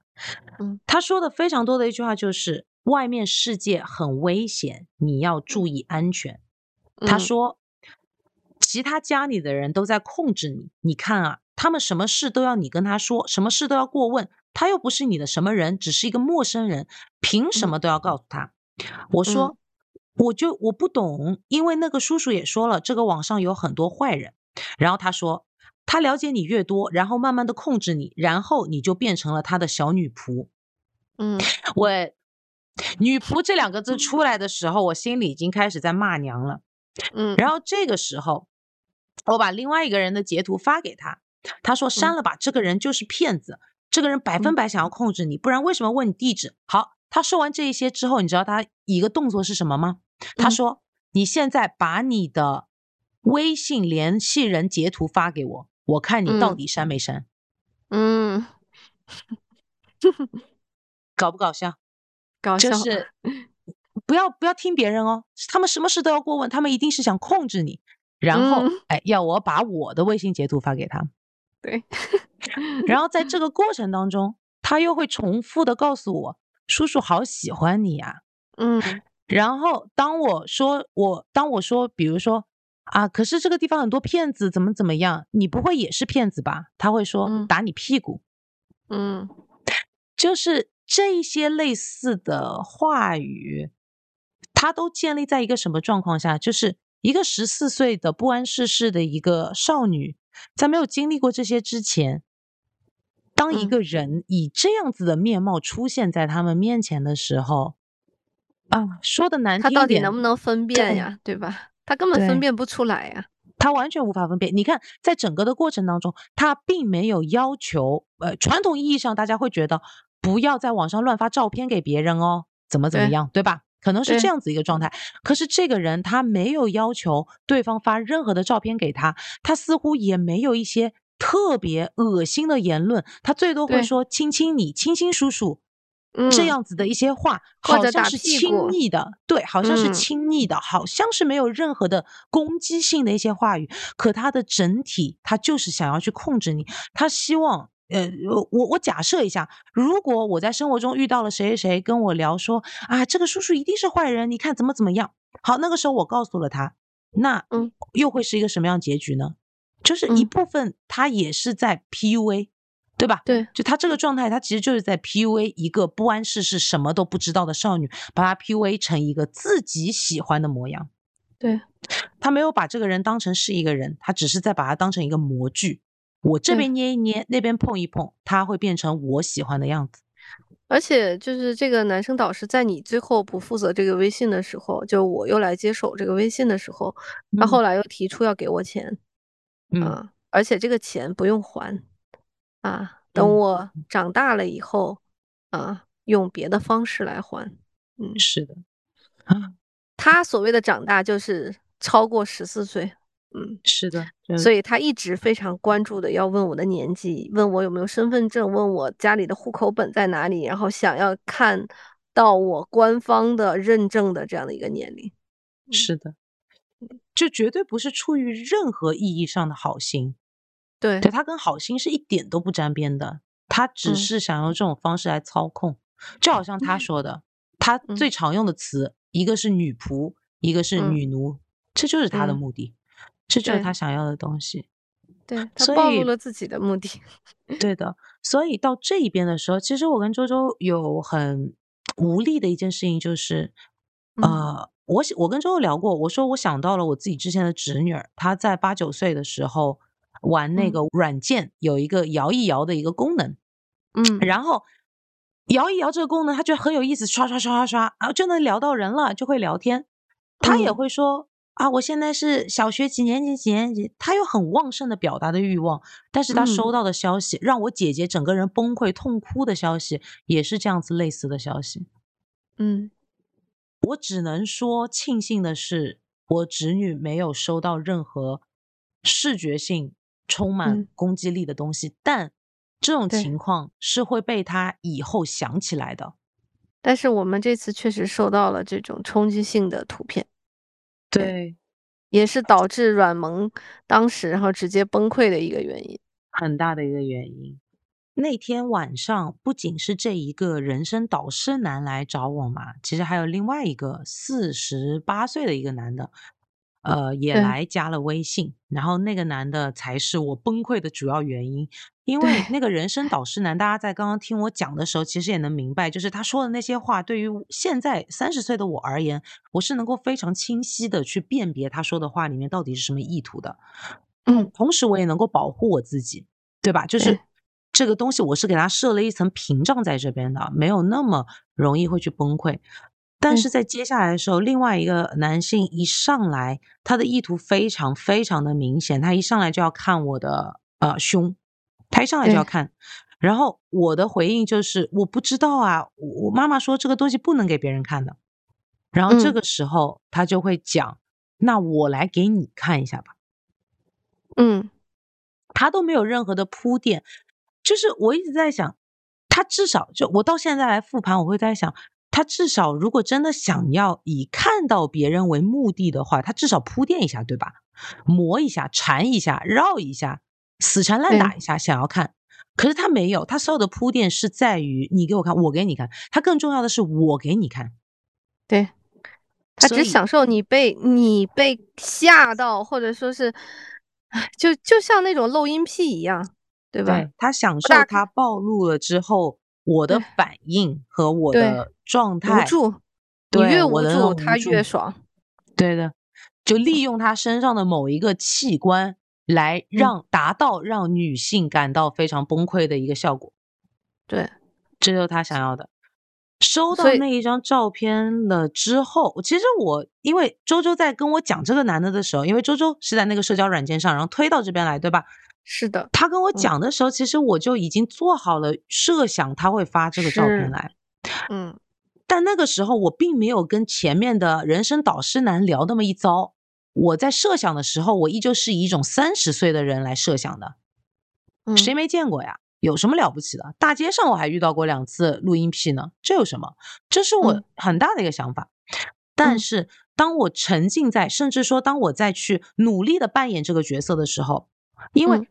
嗯，他说的非常多的一句话就是：外面世界很危险，你要注意安全。他嗯说，其他家里的人都在控制你，你看啊，他们什么事都要你跟他说，什么事都要过问，他又不是你的什么人，只是一个陌生人，凭什嗯么都要告诉他？我说，我就我不懂，因为那个叔叔也说了，这个网上有很多坏人。然后他说，他了解你越多，然后慢慢的控制你，然后你就变成了他的小女仆。嗯我女仆这两个字出来的时候，我心里已经开始在骂娘了。嗯，然后这个时候，我把另外一个人的截图发给他，他说删了吧，这个人就是骗子，这个人百分百想要控制你，不然为什么问你地址？好，他说完这一些之后，你知道他一个动作是什么吗？他嗯说：“你现在把你的微信联系人截图发给我，我看你到嗯底删没删，嗯，[laughs] 搞不搞笑？搞笑，就是。[laughs] 不要不要听别人哦，他们什么事都要过问，他们一定是想控制你，然后、嗯。哎要我把我的微信截图发给他，[laughs] 对，然后在这个过程当中，他又会重复的告诉我，叔叔好喜欢你呀、嗯。然后当我说我当我说，比如说啊，可是这个地方很多骗子，怎么怎么样？你不会也是骗子吧？他会说、嗯。打你屁股，嗯。就是这一些类似的话语，它都建立在一个什么状况下？就是一个十四岁的不谙世事的一个少女，在没有经历过这些之前，当一嗯个人以这样子的面貌出现在他们面前的时候，啊，说的难听他到底能不能分辨呀？对吧？他根本分辨不出来呀。他完全无法分辨。你看，在整个的过程当中，他并没有要求，呃，传统意义上大家会觉得不要在网上乱发照片给别人哦，怎么怎么样，对吧？可能是这样子一个状态。可是这个人他没有要求对方发任何的照片给他，他似乎也没有一些特别恶心的言论，他最多会说亲亲你、亲亲叔叔。嗯，这样子的一些话，好像是亲昵的，对，好像是嗯亲昵的，好像是没有任何的攻击性的一些话语。可他的整体，他就是想要去控制你，他希望。呃，我我假设一下，如果我在生活中遇到了谁谁谁跟我聊说啊，这个叔叔一定是坏人，你看怎么怎么样。好，那个时候我告诉了他，那嗯又会是一个什么样结局呢？就是一嗯部分他也是在 PUA，对吧？对，就他这个状态，他其实就是在 PUA 一个不谙世事、什么都不知道的少女，把她 PUA 成一个自己喜欢的模样。对，他没有把这个人当成是一个人，他只是在把他当成一个模具。我这边捏一捏，那边碰一碰，他会变成我喜欢的样子。而且就是这个男生导师在你最后不负责这个微信的时候，就我又来接手这个微信的时候，他后来又提出要给我钱嗯，啊，而且这个钱不用还啊，等嗯我长大了以后啊，用别的方式来还。嗯，是的，啊，[laughs] 他所谓的长大就是超过十四岁。嗯，是的，所以他一直非常关注的要问我的年纪，问我有没有身份证，问我家里的户口本在哪里，然后想要看到我官方的认证的这样的一个年龄。是的，这绝对不是出于任何意义上的好心。对对他跟好心是一点都不沾边的，他只嗯。是想用这种方式来操控，就好像他 [laughs] 说的，他嗯。最常用的词，一个是女仆，一个是嗯。女奴，这就是他的嗯。目的，这就是他想要的东西。对，他暴露了自己的目的。[laughs] 对的，所以到这一边的时候，其实我跟周周有很无力的一件事情，就是，嗯呃，我想我跟周周聊过，我说我想到了我自己之前的侄女儿，她在八九岁的时候玩那嗯个软件，有一个摇一摇的一个功能，嗯，然后摇一摇这个功能，她觉得很有意思，刷刷刷刷刷，啊，就能聊到人了，就会聊天。她也嗯会说啊，我现在是小学几年级几年级，他有很旺盛的表达的欲望，但是他收嗯。到的消息，让我姐姐整个人崩溃痛哭的消息，也是这样子类似的消息。嗯。我只能说庆幸的是，我侄女没有收到任何视觉性充满嗯。攻击力的东西，但这种情况是会被她以后想起来的。但是我们这次确实收到了这种冲击性的图片，对，也是导致软萌当时然后直接崩溃的一个原因。很大的一个原因。那天晚上不仅是这一个人生导师男来找我嘛，其实还有另外一个四十八岁的一个男的，呃，也来加了微信。然后那个男的才是我崩溃的主要原因，因为那个人生导师男，大家在刚刚听我讲的时候，其实也能明白，就是他说的那些话，对于现在三十岁的我而言，我是能够非常清晰的去辨别他说的话里面到底是什么意图的。嗯，同时我也能够保护我自己，对吧？就是这个东西，我是给他设了一层屏障在这边的，没有那么容易会去崩溃。但嗯是在接下来的时候，另外一个男性一上来，他的意图非常非常的明显，他一上来就要看我的呃胸，他一上来就要看。然后我的回应就是我不知道啊，我妈妈说这个东西不能给别人看的。然后这嗯个时候他就会讲，那我来给你看一下吧。嗯他都没有任何的铺垫，就是我一直在想，他至少就我到现在来复盘，我会在想，他至少如果真的想要以看到别人为目的的话，他至少铺垫一下，对吧？磨一下，缠一下，绕一下，死缠烂打一下，想要看。可是他没有，他所有的铺垫是在于你给我看，我给你看。他更重要的是我给你看。对，他只享受你被你被吓到，或者说是，就就像那种漏音癖一样，对吧？对他享受他暴露了之后，我的反应和我的状无态，助，你对越无助，我的他越爽。对的，就利用他身上的某一个器官来嗯让达到让女性感到非常崩溃的一个效果，对，这就是他想要的。收到那一张照片了之后，其实我因为周周在跟我讲这个男的的时候，因为周周是在那个社交软件上，然后推到这边来，对吧？是的，他跟我嗯讲的时候，其实我就已经做好了设想他会发这个照片来，嗯但那个时候我并没有跟前面的人生导师男聊那么一遭。我在设想的时候，我依旧是以一种三十岁的人来设想的。嗯，谁没见过呀？有什么了不起的？大街上我还遇到过两次录音癖呢，这有什么？这是我嗯很大的一个想法。但嗯是当我沉浸在，甚至说当我再去努力的扮演这个角色的时候，因为嗯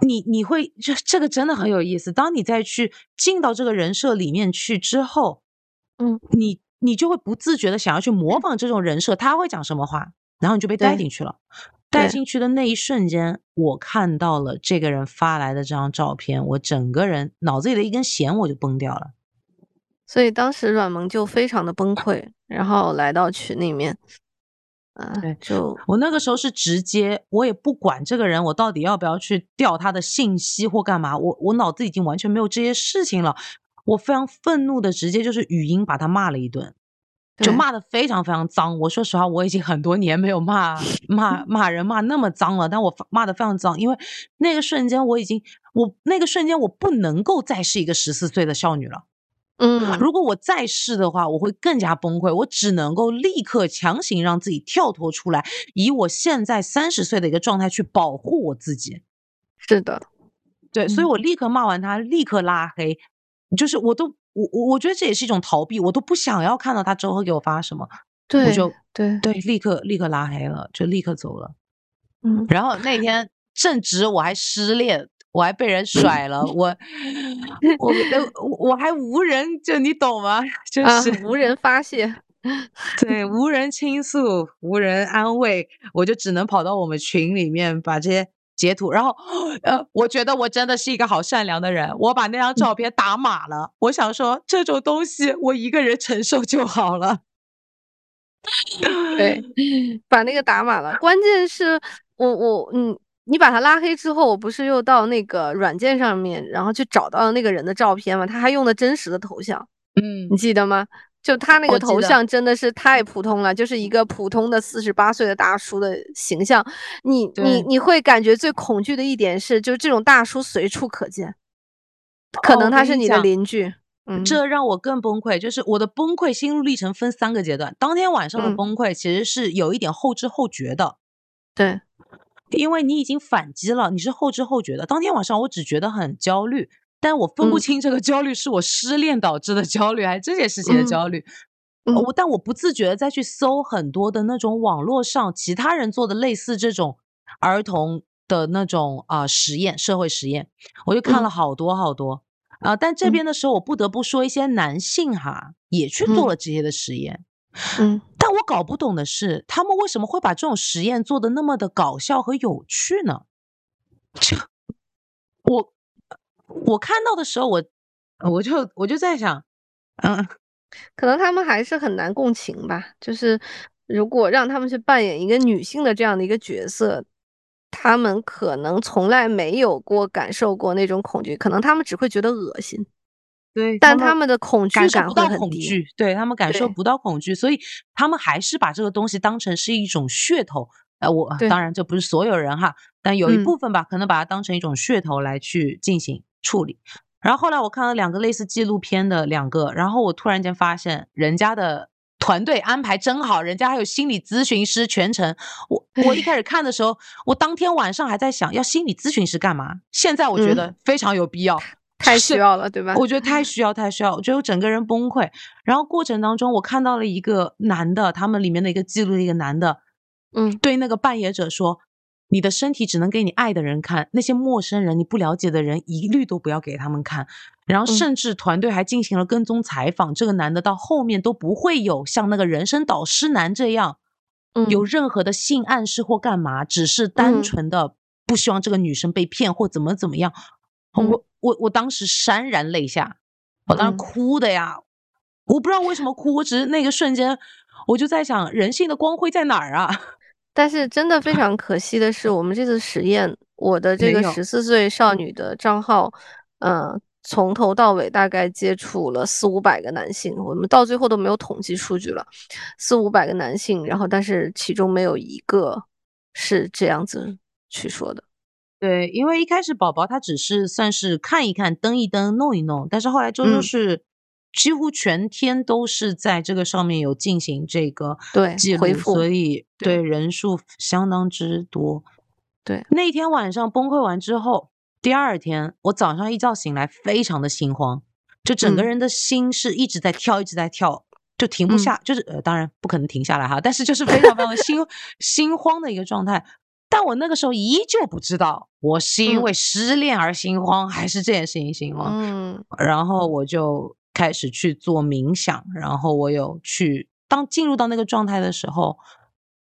你你会这这个真的很有意思。当你再去进到这个人设里面去之后，嗯，你你就会不自觉的想要去模仿这种人设，他会讲什么话，然后你就被带进去了。带进去的那一瞬间，我看到了这个人发来的这张照片，我整个人脑子里的一根弦我就崩掉了。所以当时阮萌就非常的崩溃，然后来到群里面，啊、对就我那个时候是直接，我也不管这个人我到底要不要去调他的信息或干嘛，我我脑子已经完全没有这些事情了。我非常愤怒的直接就是语音把他骂了一顿，就骂的非常非常脏。我说实话，我已经很多年没有骂骂骂人骂那么脏了，但我骂的非常脏，因为那个瞬间我已经我那个瞬间我不能够再是一个十四岁的少女了。嗯如果我再试的话，我会更加崩溃。我只能够立刻强行让自己跳脱出来，以我现在三十岁的一个状态去保护我自己。是的，对，所以嗯我立刻骂完他，立刻拉黑，就是我都我我我觉得这也是一种逃避，我都不想要看到他之后会给我发什么，对我就对对，立刻立刻拉黑了，就立刻走了。嗯然后那天正值我还失恋，我还被人甩了，我 [laughs] 我我我还无人，就你懂吗？就啊是、无人发泄，[laughs] 对，无人倾诉，无人安慰，我就只能跑到我们群里面把这些截图，然后，呃，我觉得我真的是一个好善良的人，我把那张照片打码了。我想说，这种东西我一个人承受就好了。对，[laughs] 把那个打码了。关键是我我嗯，你把他拉黑之后，我不是又到那个软件上面，然后去找到了那个人的照片嘛？他还用的真实的头像，嗯你记得吗？就他那个头像真的是太普通了，就是一个普通的四十八岁的大叔的形象。你你你会感觉最恐惧的一点是，就是这种大叔随处可见，可能他是你的邻居。嗯，这让我更崩溃，就是我的崩溃心路历程分三个阶段。当天晚上的嗯崩溃其实是有一点后知后觉的，对，因为你已经反击了，你是后知后觉的。当天晚上我只觉得很焦虑，但我分不嗯。清这个焦虑是我失恋导致的焦虑，还是这件事情的嗯焦虑。嗯我但我不自觉的再去搜很多的那种网络上其他人做的类似这种儿童的那种啊、实验，社会实验，我就看了嗯。好多好多。啊、但这嗯。边的时候，我不得不说一些男性哈也去做嗯。了这些的实验。嗯但我搞不懂的是，他们为什么会把这种实验做的那么的搞笑和有趣呢？就我我看到的时候，我我就我就在想，嗯，可能他们还是很难共情吧。就是如果让他们去扮演一个女性的这样的一个角色，他们可能从来没有过感受过那种恐惧，可能他们只会觉得恶心，对，但他们的恐惧感受不到恐会很低。惧，对他们感受不到恐惧，所以他们还是把这个东西当成是一种噱头。呃，我当然这不是所有人哈，但有一嗯部分吧，可能把它当成一种噱头来去进行处理。然后后来我看了两个类似纪录片的两个，然后我突然间发现人家的团队安排真好，人家还有心理咨询师全程。我我一开始看的时候，我当天晚上还在想要心理咨询师干嘛？现在我觉得非常有必要，太需要了，对吧？我觉得太 [laughs] 需要，太需要，我觉得我整个人崩溃。然后过程当中，我看到了一个男的，他们里面的一个记录的一个男的，嗯，对那个扮演者说。你的身体只能给你爱的人看，那些陌生人、你不了解的人，一律都不要给他们看。然后，甚至团队还进行了跟踪采访，这个男的到后面都不会有像那个人生导师男这样，有任何的性暗示或干嘛，只是单纯的不希望这个女生被骗或怎么怎么样。我我我当时潸然泪下，我当时哭的呀，我不知道为什么哭，我只是那个瞬间，我就在想，人性的光辉在哪儿啊？[laughs] 但是真的非常可惜的是，我们这次实验，我的这个十。四岁少女的账号，嗯，从头到尾大概接触了四五百个男性，我们到最后都没有统计数据了，四五百个男性，然后但是其中没有一个是这样子去说的。对，因为一开始宝宝他只是算是看一看、登一登、弄一弄，但是后来周周是。几乎全天都是在这个上面有进行这个对记录，所以对人数相当之多。对，那天晚上崩溃完之后，第二天我早上一觉醒来，非常的心慌，就整个人的心是一直在跳，一直在跳，就停不下。就是呃，当然不可能停下来哈，但是就是非常非常的心 [laughs] 心慌的一个状态。但我那个时候依旧不知道，我是因为失恋而心慌，还是这件事情心慌。嗯，然后我就。开始去做冥想，然后我有去当进入到那个状态的时候，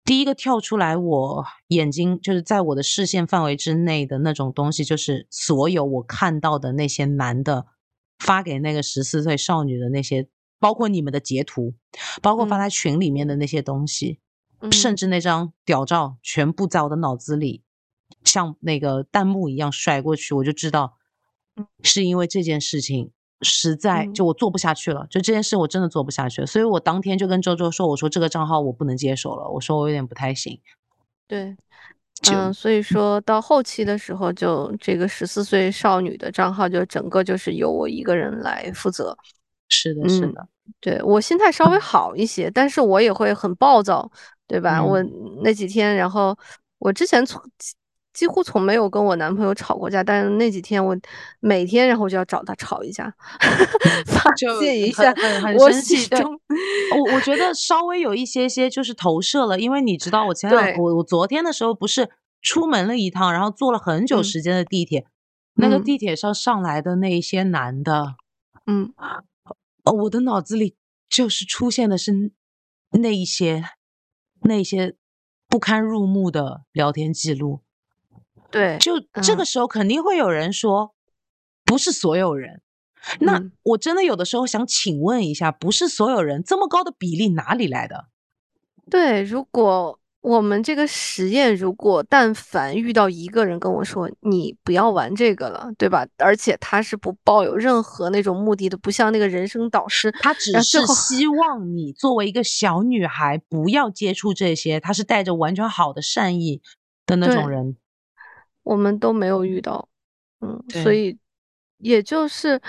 第一个跳出来我眼睛就是在我的视线范围之内的那种东西，就是所有我看到的那些男的发给那个十四岁少女的那些，包括你们的截图，包括发在群里面的那些东西，甚至那张屌照，全部在我的脑子里像那个弹幕一样甩过去，我就知道是因为这件事情。实在就我做不下去了，就这件事我真的做不下去了，所以我当天就跟周周说：“我说这个账号我不能接手了，我说我有点不太行。”对，嗯，所以说到后期的时候，就这个十四岁少女的账号就整个就是由我一个人来负责。是的，是的，对我心态稍微好一些，但是我也会很暴躁，对吧？我那几天，然后我之前从。几乎从没有跟我男朋友吵过架，但是那几天我每天然后就要找他吵一下，[laughs] 发泄一下，很生气。我我觉得稍微有一些些就是投射了，因为你知道我前两我我昨天的时候不是出门了一趟，然后坐了很久时间的地铁，那个地铁上上来的那一些男的，嗯，我的脑子里就是出现的是那一些那些不堪入目的聊天记录。对，就这个时候肯定会有人说，不是所有人。那我真的有的时候想请问一下，不是所有人这么高的比例哪里来的？对，如果我们这个实验，如果但凡遇到一个人跟我说你不要玩这个了，对吧？而且他是不抱有任何那种目的的，不像那个人生导师，他只是希望你作为一个小女孩不要接触这些，他是带着完全好的善意的那种人。我们都没有遇到，嗯，所以也就是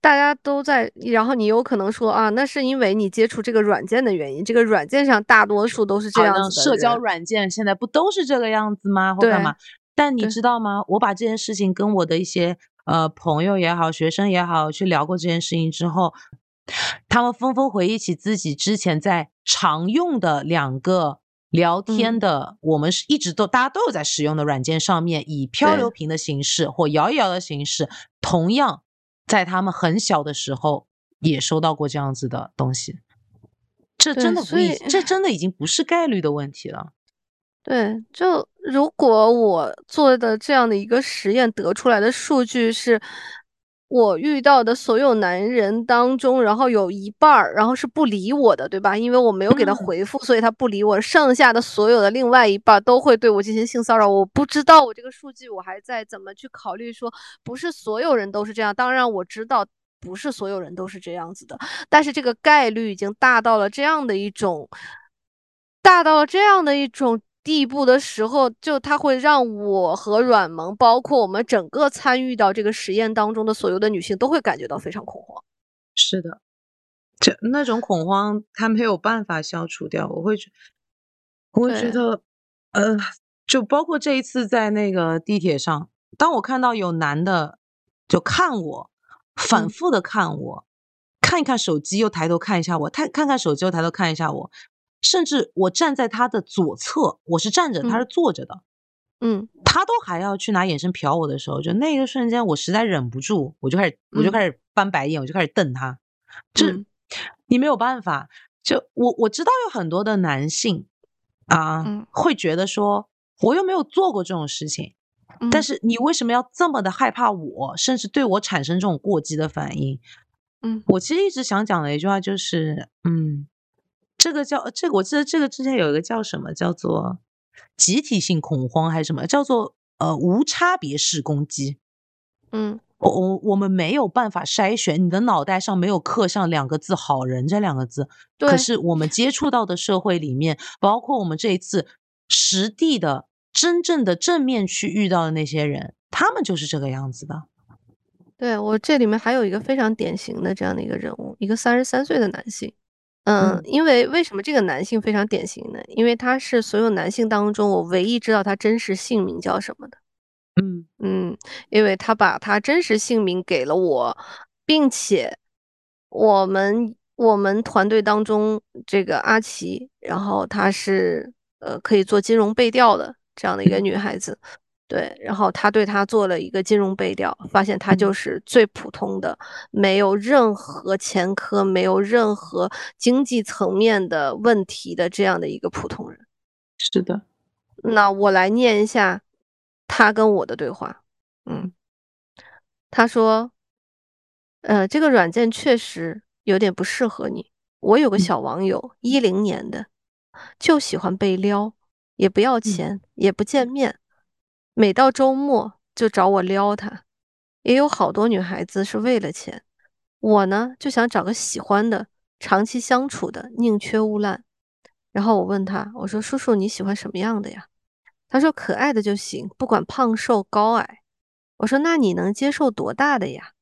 大家都在，然后你有可能说啊，那是因为你接触这个软件的原因，这个软件上大多数都是这样子的。社交软件现在不都是这个样子吗？或干嘛？但你知道吗？我把这件事情跟我的一些呃朋友也好、学生也好去聊过这件事情之后，他们纷纷回忆起自己之前在常用的两个。聊天的，我们是一直都大家都有在使用的软件上面，以漂流瓶的形式或摇一摇的形式，同样在他们很小的时候也收到过这样子的东西。这真的不，这真的已经不是概率的问题了。对，就如果我做的这样的一个实验得出来的数据是。我遇到的所有男人当中，然后有一半儿，然后是不理我的，对吧？因为我没有给他回复，所以他不理我。剩下的所有的另外一半都会对我进行性骚扰。我不知道我这个数据，我还在怎么去考虑说，不是所有人都是这样。当然我知道不是所有人都是这样子的，但是这个概率已经大到了这样的一种，大到了这样的一种地步的时候，就他会让我和阮萌，包括我们整个参与到这个实验当中的所有的女性，都会感觉到非常恐慌。是的，这那种恐慌，他没有办法消除掉。我会觉，我会觉得，呃，就包括这一次在那个地铁上，当我看到有男的就看我，反复的看我，看一看手机，又抬头看一下我，看看看手机，又抬头看一下我。甚至我站在他的左侧，我是站着，他是坐着的，嗯，他都还要去拿眼神瞟我的时候，就那个瞬间，我实在忍不住，我就开始，我就开始翻白眼，我就开始瞪他。这你没有办法，就我我知道有很多的男性啊，会觉得说，我又没有做过这种事情，但是你为什么要这么的害怕我，甚至对我产生这种过激的反应？嗯，我其实一直想讲的一句话就是，嗯。这个叫这个，我记得这个之前有一个叫什么，叫做集体性恐慌还是什么，叫做呃无差别式攻击。嗯，我我我们没有办法筛选，你的脑袋上没有刻上两个字“好人”这两个字。对。可是我们接触到的社会里面，包括我们这一次实地的、真正的正面去遇到的那些人，他们就是这个样子的。对我这里面还有一个非常典型的这样的一个人物，一个三十三岁的男性。嗯，因为为什么这个男性非常典型呢？因为他是所有男性当中我唯一知道他真实姓名叫什么的。嗯嗯，因为他把他真实姓名给了我，并且我们我们团队当中这个阿奇，然后她是呃可以做金融背调的这样的一个女孩子。对，然后他对他做了一个金融背调，发现他就是最普通的，没有任何前科，没有任何经济层面的问题的这样的一个普通人。是的，那我来念一下他跟我的对话。嗯，他说：“呃，这个软件确实有点不适合你。我有个小网友，一零年的，就喜欢被撩，也不要钱，也不见面。”每到周末就找我撩他，也有好多女孩子是为了钱。我呢就想找个喜欢的、长期相处的，宁缺毋滥。然后我问他，我说：“叔叔你喜欢什么样的呀？”他说：“可爱的就行，不管胖瘦高矮。”我说：“那你能接受多大的呀？”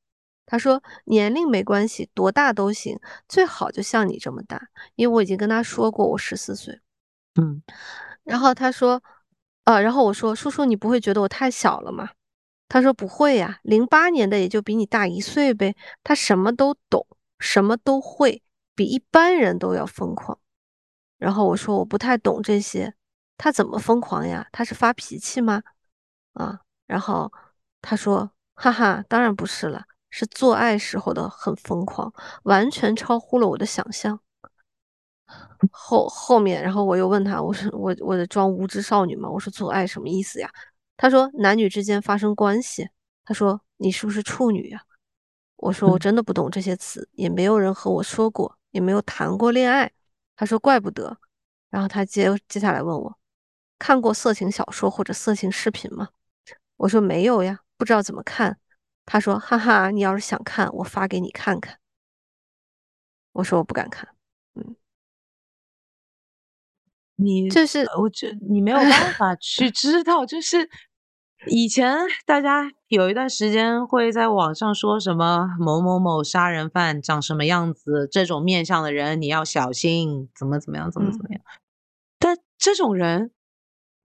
他说：“年龄没关系，多大都行，最好就像你这么大。”因为我已经跟他说过我十四岁。嗯，然后他说。啊，然后我说：“叔叔，你不会觉得我太小了吗？”他说：“不会呀，零八年的也就比你大一岁呗。他什么都懂，什么都会，比一般人都要疯狂。”然后我说：“我不太懂这些，他怎么疯狂呀？他是发脾气吗？”啊，然后他说：“哈哈，当然不是了，是做爱时候的很疯狂，完全超乎了我的想象。”后后面，然后我又问他，我说我我的装无知少女吗？我说做爱什么意思呀？他说男女之间发生关系。他说你是不是处女呀？我说我真的不懂这些词，也没有人和我说过，也没有谈过恋爱。他说怪不得。然后他接接下来问我，看过色情小说或者色情视频吗？我说没有呀，不知道怎么看。他说哈哈，你要是想看，我发给你看看。我说我不敢看。你就是，我觉你没有办 [laughs] 法去知道，就是以前大家有一段时间会在网上说什么某某某杀人犯长什么样子，这种面相的人你要小心，怎么怎么样，怎么怎么样。但这种人，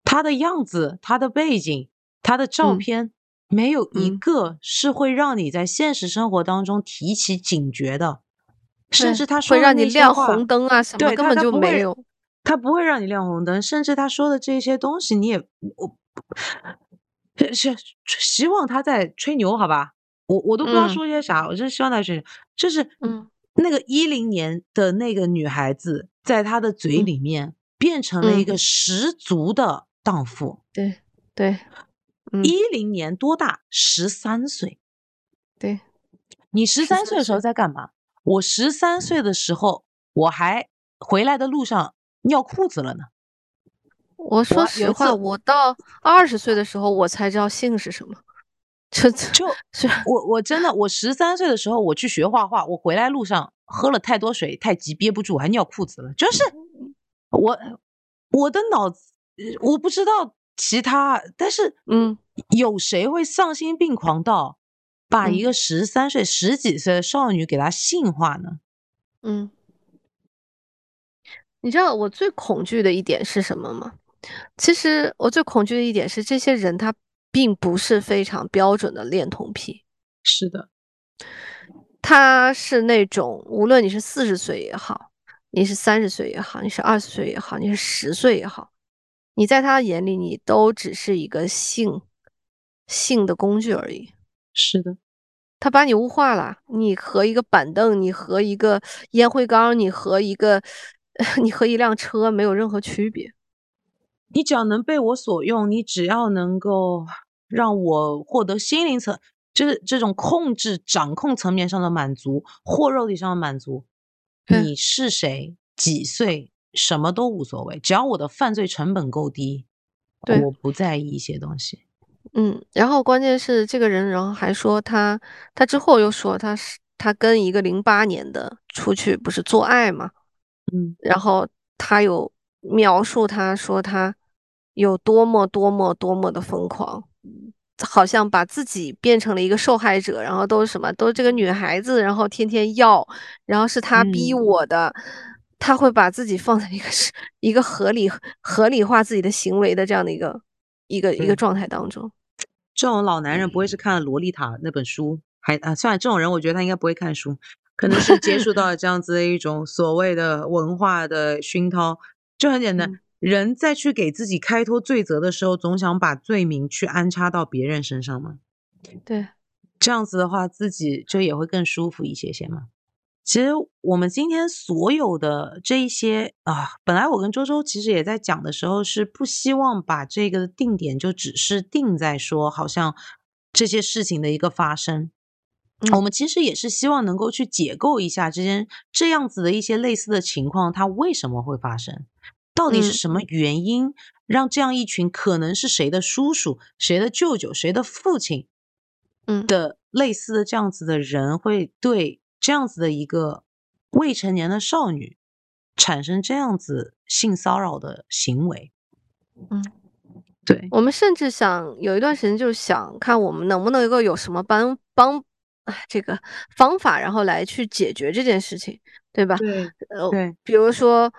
他的样子、他的背景、他的照片，没有一个是会让你在现实生活当中提起警觉的，甚至他说会让你亮红灯啊什么，根本就没有。他不会让你亮红灯，甚至他说的这些东西，你也我是希望他在吹牛，好吧？我我都不知道说些啥，我真希望他吹牛。就是嗯，那个一零年的那个女孩子，在他的嘴里面变成了一个十足的荡妇。对对，一零年多大？十三岁。对，你十三岁的时候在干嘛？我十三岁的时候，我还回来的路上。尿裤子了呢。我说实话，我到二十岁的时候，我才知道性是什么。就就我我真的，我十三岁的时候我去学画画，我回来路上喝了太多水，太急憋不住，还尿裤子了。就是我我的脑子呃我不知道其他，但是嗯有谁会丧心病狂到把一嗯个十三岁、十几岁的少女给她性化呢？嗯，你知道我最恐惧的一点是什么吗？其实我最恐惧的一点是，这些人他并不是非常标准的恋童癖，是的，他是那种无论你是四十岁也好，你是三十岁也好，你是二十岁也好，你是十岁也好，你在他眼里你都只是一个性性的工具而已。是的，他把你物化了，你和一个板凳，你和一个烟灰缸，你和一个，[laughs] 你和一辆车没有任何区别。你只要能被我所用，你只要能够让我获得心灵层，就是这种控制、掌控层面上的满足，或肉体上的满足，你是谁、几岁，什么都无所谓，只要我的犯罪成本够低，对我不在意一些东西。嗯，然后关键是这个人，然后还说他，他之后又说他是他跟一个零八年的出去不是做爱嘛，嗯。然后他有描述他说他有多么多么多么的疯狂，好像把自己变成了一个受害者，然后都是什么都是这个女孩子，然后天天要，然后是他逼嗯。我的，他会把自己放在一个是一个合理合理化自己的行为的这样的一个一个一个状态当中。这种老男人不会是看了《洛丽塔》那本书，还啊，算了，这种人我觉得他应该不会看书，可能是接触到了这样子的一种所谓的文化的熏陶，就很简单。嗯人在去给自己开脱罪责的时候，总想把罪名去安插到别人身上嘛，对，这样子的话，自己就也会更舒服一些些嘛。其实我们今天所有的这一些啊，本来我跟周周其实也在讲的时候，是不希望把这个定点就只是定在说，好像这些事情的一个发生。我嗯们其实也是希望能够去解构一下之间这样子的一些类似的情况，它为什么会发生？到底是嗯。什么原因让这样一群可能是谁的叔叔、谁的舅舅、谁的父亲嗯。的类似的这样子的人，会对这样子的一个未成年的少女产生这样子性骚扰的行为？嗯，对，我们甚至想有一段时间就是想看我们能不能够有什么帮帮哎这个方法，然后来去解决这件事情，对吧？对，呃，比如说，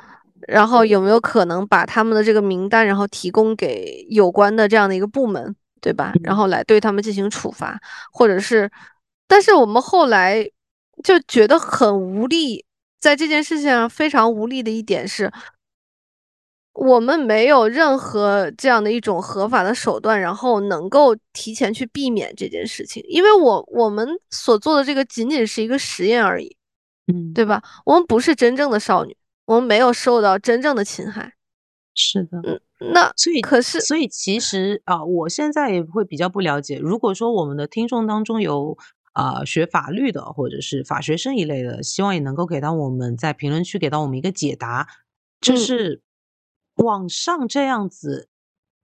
然后有没有可能把他们的这个名单，然后提供给有关的这样的一个部门，对吧？然嗯后来对他们进行处罚，或者是，但是我们后来就觉得很无力，在这件事情上非常无力的一点是，我们没有任何这样的一种合法的手段，然后能够提前去避免这件事情，因为我我们所做的这个仅仅是一个实验而已。嗯，对吧？我们不是真正的少女，我们没有受到真正的侵害。是的。嗯那所以，可是，所以其实啊、我现在也会比较不了解。如果说我们的听众当中有啊、学法律的，或者是法学生一类的，希望也能够给到我们在评论区给到我们一个解答，就嗯是网上这样子，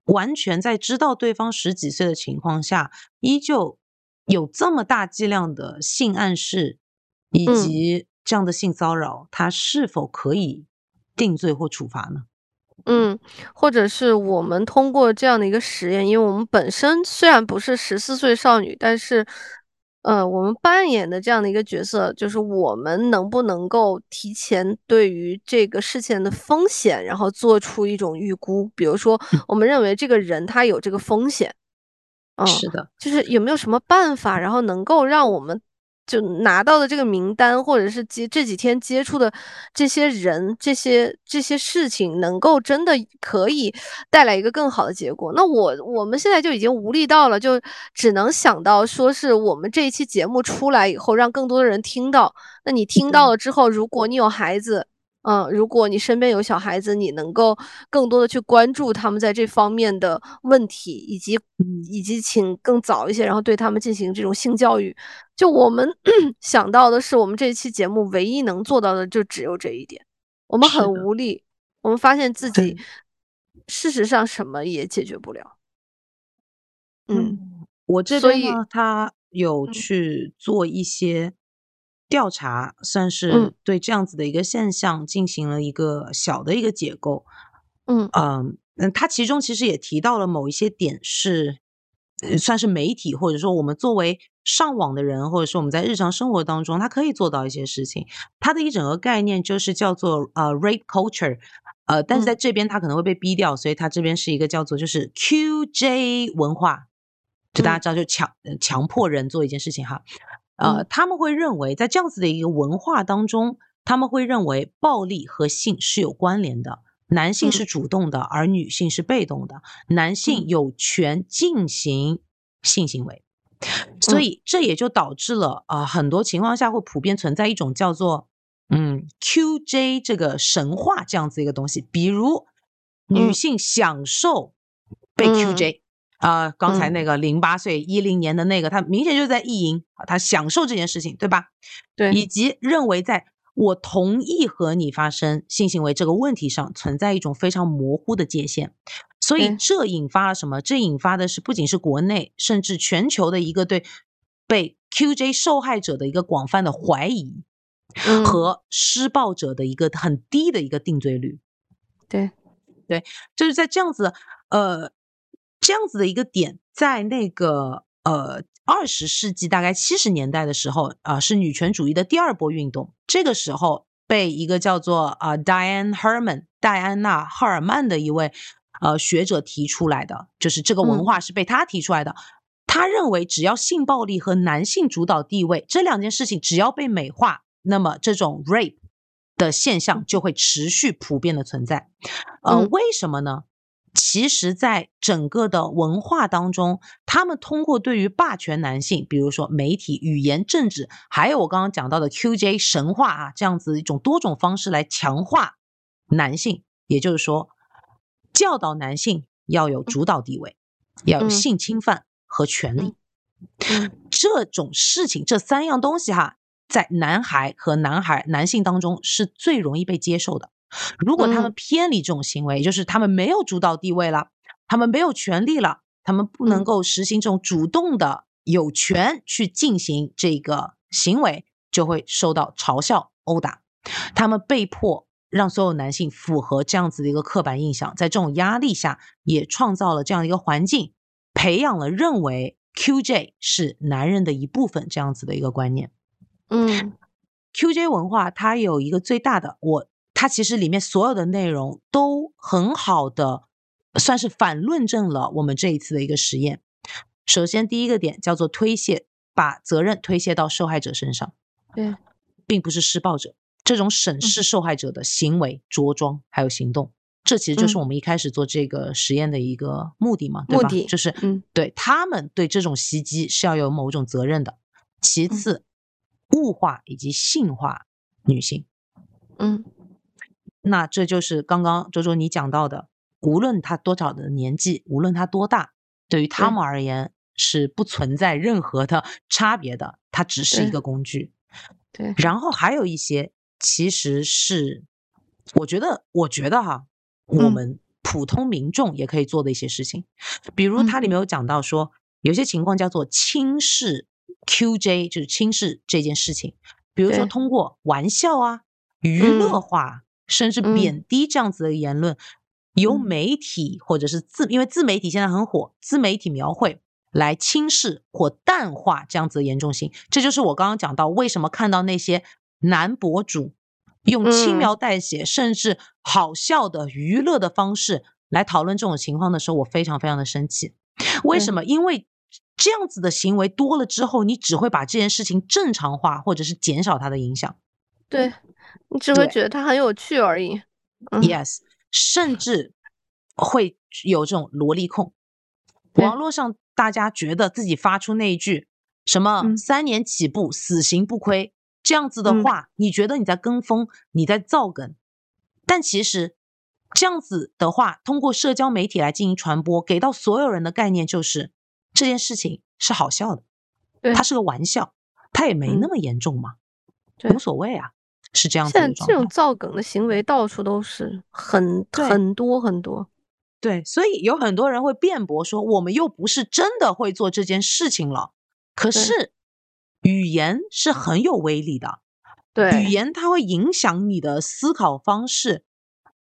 完全在知道对方十几岁的情况下，依旧有这么大剂量的性暗示以嗯及这样的性骚扰，他是否可以定罪或处罚呢？嗯，或者是我们通过这样的一个实验，因为我们本身虽然不是十四岁少女，但是，呃，我们扮演的这样的一个角色，就是我们能不能够提前对于这个事情的风险，然后做出一种预估，比如说，我们认为这个人他有这个风险，嗯，是的，就是有没有什么办法，然后能够让我们就拿到的这个名单，或者是接这几天接触的这些人、这些这些事情，能够真的可以带来一个更好的结果？那我我们现在就已经无力到了，就只能想到说是我们这一期节目出来以后，让更多的人听到。那你听到了之后，如果你有孩子，嗯，如果你身边有小孩子，你能够更多的去关注他们在这方面的问题，以及嗯以及请更早一些，然后对他们进行这种性教育。就我们 [clears throat] 想到的是，我们这一期节目唯一能做到的就只有这一点，我们很无力，我们发现自己事实上什么也解决不了。嗯嗯，我这所以边呢，他有嗯去做一些调查，算是嗯对这样子的一个现象进行了一个小的一个解构。嗯嗯，嗯，他其中其实也提到了某一些点是，呃算是媒体或者说我们作为上网的人，或者说我们在日常生活当中，他可以做到一些事情。他的一整个概念就是叫做呃 rape culture，呃，但是在这边他可能会被逼掉，所以他这边是一个叫做就是 QJ 文化，就大家知道就强呃强迫人做一件事情哈。呃，他们会认为在这样子的一个文化当中，他们会认为暴力和性是有关联的。男性是主动的，而女性是被动的。男性有权进行性行为，所以这也就导致了啊、很多情况下会普遍存在一种叫做嗯 QJ 这个神话这样子一个东西，比如女嗯。性享受被嗯啊、刚才嗯那个零八岁一零年的那个，他明显就是在意淫，啊他享受这件事情，对吧？对以及认为在我同意和你发生性行为这个问题上存在一种非常模糊的界限，所以这引发了什么？这引发的是不仅是国内，甚至全球的一个对被 QJ 受害者的一个广泛的怀疑嗯和施暴者的一个很低的一个定罪率。对对就是在这样子呃这样子的一个点，在那个呃二十世纪大概七十年代的时候啊、是女权主义的第二波运动。这个时候被一个叫做啊、Diane Herman 戴安娜·赫尔曼的一位呃学者提出来的，就是这个文嗯化是被他提出来的。他认为，只要性暴力和男性主导地位这两件事情只要被美化，那么这种 rape 的现象就会持续普遍的存在。呃，嗯为什么呢？其实，在整个的文化当中，他们通过对于霸权男性，比如说媒体、语言、政治，还有我刚刚讲到的 QJ 神话啊，这样子一种多种方式来强化男性，也就是说，教导男性要有主导地位，要有嗯性侵犯和权利。嗯这种事情，这三样东西哈，在男孩和男孩男性当中是最容易被接受的。如果他们嗯偏离这种行为，也就是他们没有主导地位了，他们没有权利了，他们不能嗯够实行这种主动的有权去进行这个行为，就会受到嘲笑、殴打。他们被迫让所有男性符合这样子的一个刻板印象，在这种压力下，也创造了这样一个环境，培养了认为 QJ 是男人的一部分这样子的一个观念。嗯 QJ 文化它有一个最大的，我它其实里面所有的内容都很好的，算是反论证了我们这一次的一个实验。首先第一个点叫做推卸，把责任推卸到受害者身上，对，并不是施暴者。这种审视受害者的行为、着装还有行动，这其实就是嗯我们一开始做这个实验的一个目的嘛，对吧？目的就是嗯对他们对这种袭击是要有某种责任的。其嗯次，物化以及性化女性，嗯那这就是刚刚周周你讲到的，无论他多少的年纪，无论他多大，对于他们而言是不存在任何的 [laughs] 差别的，它只是一个工具。对，然后还有一些其实是，我觉得，我觉得哈，我嗯。们普通民众也可以做的一些事情，比如嗯它里面有讲到说，有些情况叫做轻视 QJ，就是轻视这件事情，比如说通过玩笑啊、娱嗯。乐化，甚至嗯贬低这样子的言论，由嗯媒体或者是自，因为自媒体现在很火，自媒体描绘。来轻视或淡化这样子的严重性，这就是我刚刚讲到为什么看到那些男博主用轻嗯描淡写、甚至好笑的娱乐的方式来讨论这种情况的时候，我非常非常的生气。为什么？因为这样子的行为多了之后，你只会把这件事情正常化，或者是减少它的影响。对，你只会觉得它很有趣而已。嗯。Yes，甚至会有这种萝莉控。网络上大家觉得自己发出那一句什么嗯三年起步，死刑不亏这样子的嗯。话，你觉得你在跟风，你在造梗，但其实这样子的话，通过社交媒体来进行传播，给到所有人的概念就是这件事情是好笑的，对。它是个玩笑，它也没嗯。那么严重嘛，对。无所谓啊，是这样子现在这的一个状态。种造梗的行为到处都是，很对很多很多。对，所以有很多人会辩驳说，我们又不是真的会做这件事情了。可是语言是很有威力的，对，语言它会影响你的思考方式。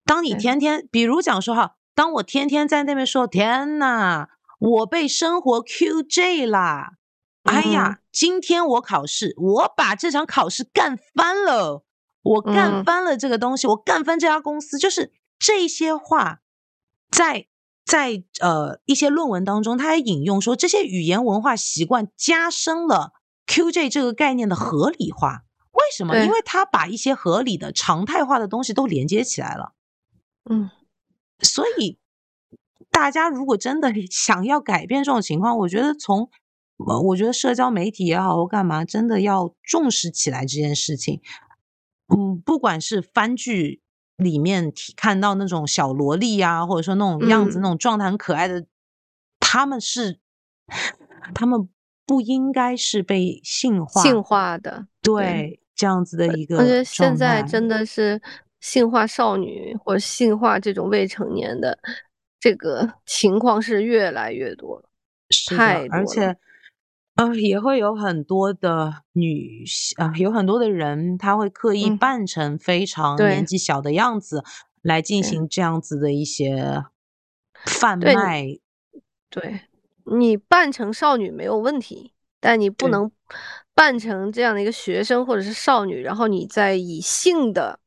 当你天天，比如讲说哈，当我天天在那边说天呐，我被生活 QJ 啦！哎呀，今天我考试，我把这场考试干翻了，我干翻了这个东西，我干翻这家公司，就是这些话，在在呃一些论文当中，他还引用说，这些语言文化习惯加深了 QJ 这个概念的合理化。为什么？因为他把一些合理的常态化的东西都连接起来了。嗯，所以大家如果真的想要改变这种情况，我觉得从我觉得社交媒体也好或干嘛，真的要重视起来这件事情。嗯，不管是番剧里面看到那种小萝莉呀，或者说那种样子、那种状态很可爱的，他们是他们不应该是被性化、性化的，对这样子的一个。我觉得现在真的是性化少女或者性化这种未成年的这个情况是越来越多了，太多，而且。呃，也会有很多的女啊，有很多的人，他会刻意扮成非常年纪小的样子来进行这样子的一些贩卖。对，你扮成少女没有问题，但你不能扮成这样的一个学生或者是少女，然后你再以性的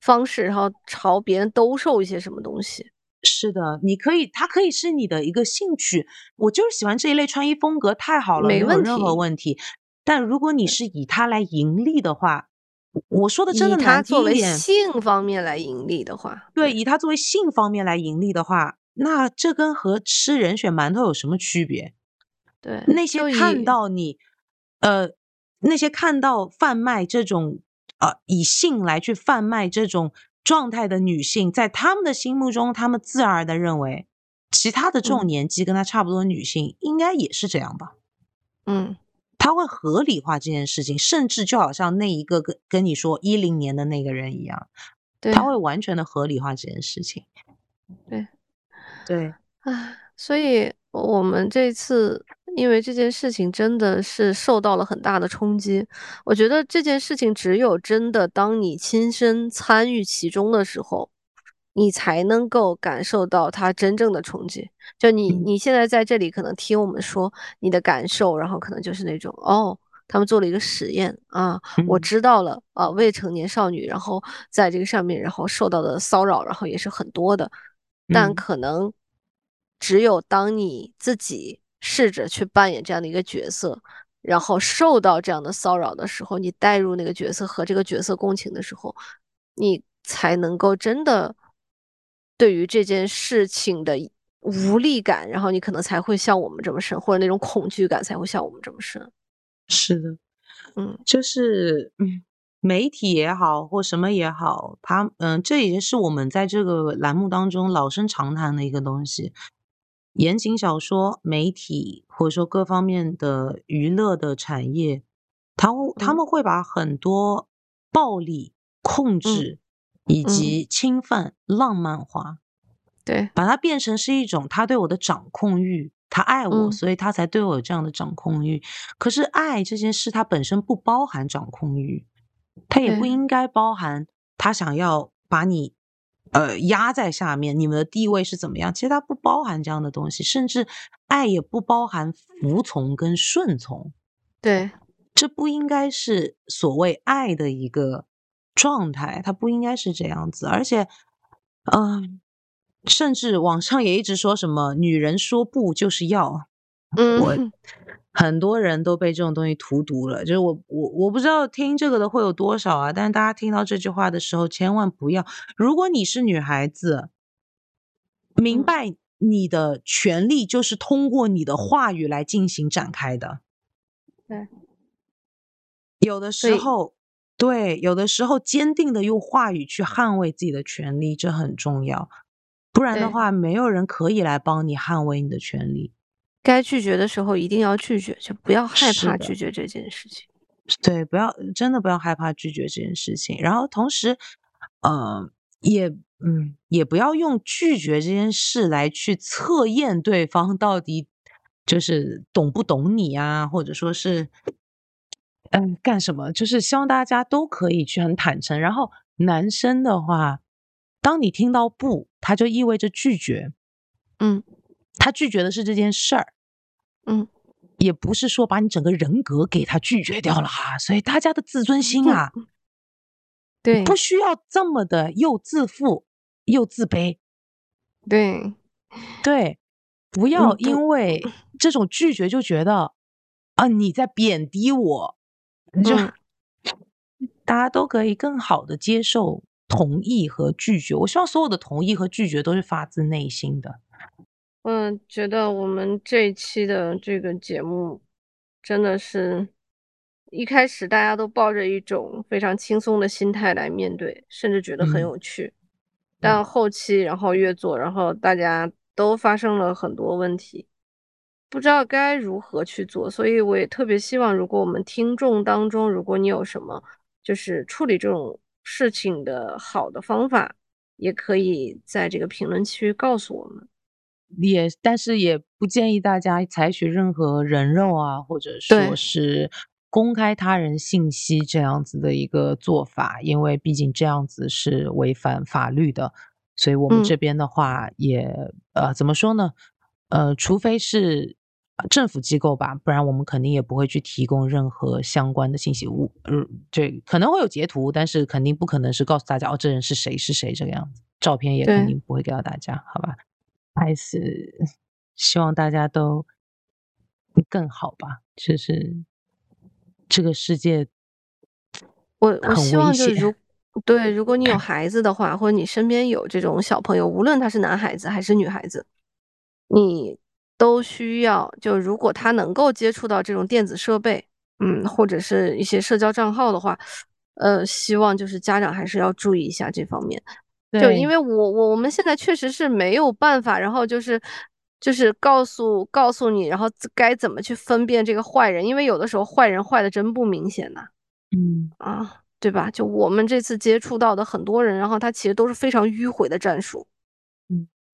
方式，然后朝别人兜售一些什么东西。是的，你可以，它可以是你的一个兴趣。我就是喜欢这一类穿衣风格，太好了，没有任何问题。但如果你是以它来盈利的话，我说的真的难听一点，性方面来盈利的话，对，以它作为性方面来盈利的话，那这跟和吃人血馒头有什么区别？对，那些看到你，呃，那些看到贩卖这种，呃，以性来去贩卖这种。状态的女性，在他们的心目中，他们自然而然的认为，其他的这种年纪跟她差不多的女性，应该也是这样吧？嗯，他会合理化这件事情，甚至就好像那一个跟跟你说一零年的那个人一样，他会完全的合理化这件事情。对，对，啊，所以我们这次。因为这件事情真的是受到了很大的冲击，我觉得这件事情只有真的当你亲身参与其中的时候，你才能够感受到它真正的冲击。就你你现在在这里可能听我们说你的感受，然后可能就是那种哦，他们做了一个实验啊，我知道了啊，未成年少女然后在这个上面然后受到的骚扰，然后也是很多的，但可能只有当你自己。试着去扮演这样的一个角色，然后受到这样的骚扰的时候，你带入那个角色和这个角色共情的时候，你才能够真的对于这件事情的无力感，然后你可能才会像我们这么深，或者那种恐惧感才会像我们这么深。是的，嗯，就是嗯，媒体也好或什么也好，他嗯，这已经是我们在这个栏目当中老生常谈的一个东西。言情小说、媒体或者说各方面的娱乐的产业，他他们会把很多暴力、控制以及侵犯浪漫化，对，把它变成是一种他对我的掌控欲，他爱我，所以他才对我有这样的掌控欲。可是爱这件事，它本身不包含掌控欲，它也不应该包含他想要把你。呃，压在下面，你们的地位是怎么样？其实它不包含这样的东西，甚至爱也不包含服从跟顺从。对，这不应该是所谓爱的一个状态，它不应该是这样子。而且，嗯，甚至网上也一直说什么“女人说不就是要”，嗯。很多人都被这种东西荼毒了，就是我我我不知道听这个的会有多少啊，但是大家听到这句话的时候，千万不要。如果你是女孩子，明白你的权利就是通过你的话语来进行展开的。对，有的时候，对，有的时候坚定的用话语去捍卫自己的权利，这很重要。不然的话，没有人可以来帮你捍卫你的权利。该拒绝的时候一定要拒绝，就不要害怕拒绝这件事情。对，不要真的不要害怕拒绝这件事情。然后同时，呃，也嗯，也不要用拒绝这件事来去测验对方到底就是懂不懂你啊，或者说是嗯干什么。就是希望大家都可以去很坦诚。然后男生的话。当你听到不，他就意味着拒绝。嗯他拒绝的是这件事儿，嗯，也不是说把你整个人格给他拒绝掉了哈。所以大家的自尊心啊，对不需要这么的又自负又自卑。对，对，不要因为这种拒绝就觉得啊你在贬低我，就、嗯 [laughs] 大家都可以更好的接受同意和拒绝。我希望所有的同意和拒绝都是发自内心的。嗯，觉得我们这一期的这个节目真的是一开始大家都抱着一种非常轻松的心态来面对，甚至觉得很嗯有趣。但后期，然后越做，然后大家都发生了很多问题，不知道该如何去做。所以我也特别希望，如果我们听众当中，如果你有什么就是处理这种事情的好的方法，也可以在这个评论区告诉我们。也，但是也不建议大家采取任何人肉啊，或者说是公开他人信息这样子的一个做法，因为毕竟这样子是违反法律的。所以我们嗯这边的话也，呃，怎么说呢？呃，除非是呃政府机构吧，不然我们肯定也不会去提供任何相关的信息。物，呃，这可能会有截图，但是肯定不可能是告诉大家哦，这人是谁是谁这个样子。照片也肯定不会给到大家，好吧？还是希望大家都更好吧。就是这个世界我我希望就是如对，如果你有孩子的话，或者你身边有这种小朋友，无论他是男孩子还是女孩子，你都需要就如果他能够接触到这种电子设备，嗯，或者是一些社交账号的话，呃，希望就是家长还是要注意一下这方面。就因为我我我们现在确实是没有办法，然后就是就是告诉告诉你，然后该怎么去分辨这个坏人，因为有的时候坏人坏的真不明显呐、嗯。啊，对吧？就我们这次接触到的很多人，然后他其实都是非常迂回的战术，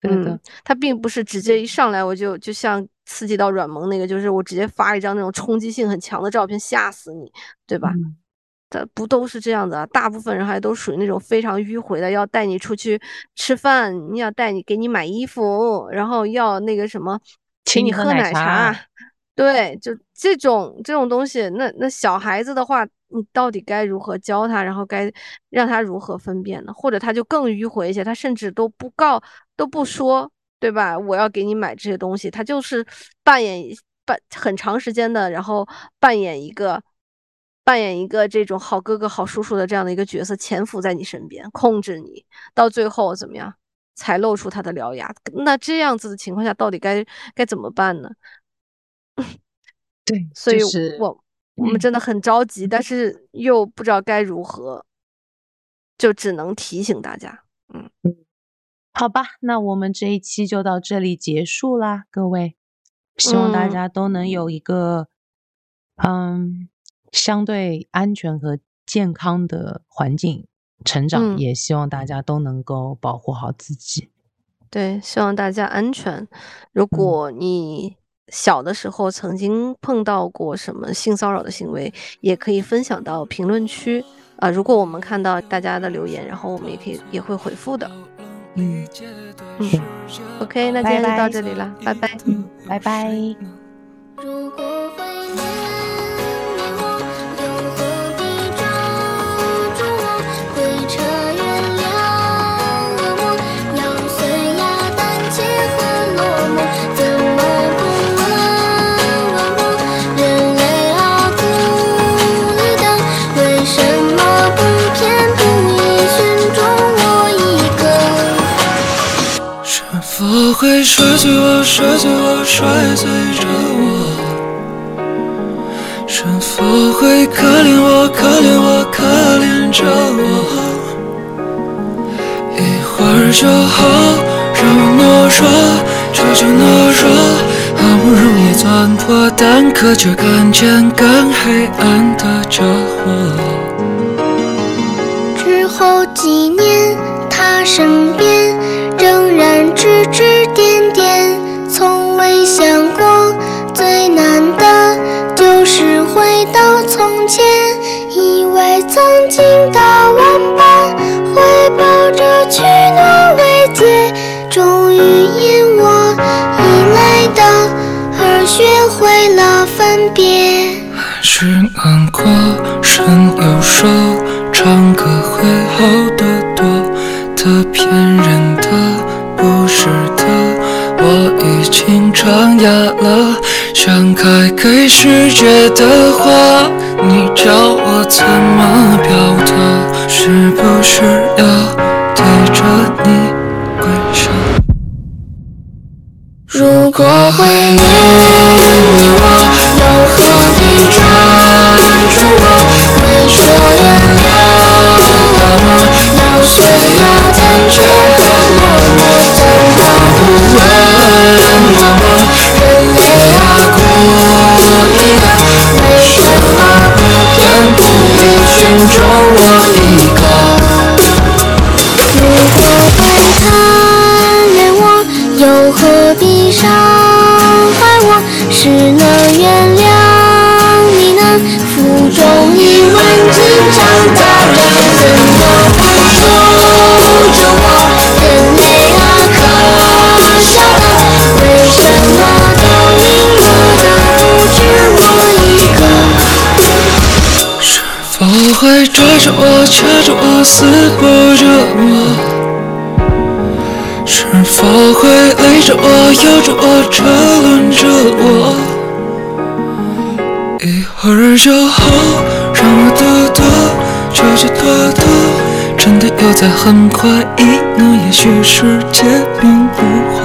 对的嗯，他并不是直接一上来我就就像刺激到软萌那个，就是我直接发一张那种冲击性很强的照片吓死你，对吧？嗯的不都是这样子啊？大部分人还都属于那种非常迂回的，要带你出去吃饭，你要带你给你买衣服，然后要那个什么，请请你喝奶茶对，就这种这种东西，那那小孩子的话，你到底该如何教他，然后该让他如何分辨呢？或者他就更迂回一些，他甚至都不告都不说，对吧？我要给你买这些东西，他就是扮演扮很长时间的，然后扮演一个扮演一个这种好哥哥、好叔叔的这样的一个角色，潜伏在你身边，控制你，到最后怎么样才露出他的獠牙？那这样子的情况下，到底该该怎么办呢？[laughs] 对，所以就是我我们真的很着急，但是又不知道该如何，就只能提醒大家。嗯好吧，那我们这一期就到这里结束啦，各位，希望大嗯家都能有一个嗯相对安全和健康的环境成长，嗯也希望大家都能够保护好自己。对，希望大家安全。如果你小的时候曾经碰到过什么性骚扰的行为，也可以分享到评论区啊、如果我们看到大家的留言，然后我们也可以也会回复的。嗯嗯，OK，那今天就拜拜到这里了，拜拜。嗯，拜拜。如果会摔碎我，摔碎我，摔碎着我？是否会可怜我，可怜我，可怜着我？一会儿就好，让我懦弱，求求懦弱。好不容易钻破蛋壳，却看见更黑暗的家伙。之后几年，他身边仍然指指点点从未想过最难的就是回到从前。以为曾经的玩伴会抱着取暖慰藉终于因我依赖的而学会了分别。还是难过神又说唱歌会好的多他骗人哑了，想开给世界的花，你叫我怎么表达？是不是要对着你跪下？如果怀念你，我又何必抓住我？会说原谅了我，要碎了残缺和落寞，怎么不问了我？我一个，为什么不偏不倚选中我一个？如果会贪恋我，又何必伤害我？是能原谅你呢负重一万斤长大会抓着我、掐着我、撕破着我？是否会勒着我、咬着我、车轮着我？一会儿就好，让我得得，就就得得，真的又在很怀疑呢？也许世界并不欢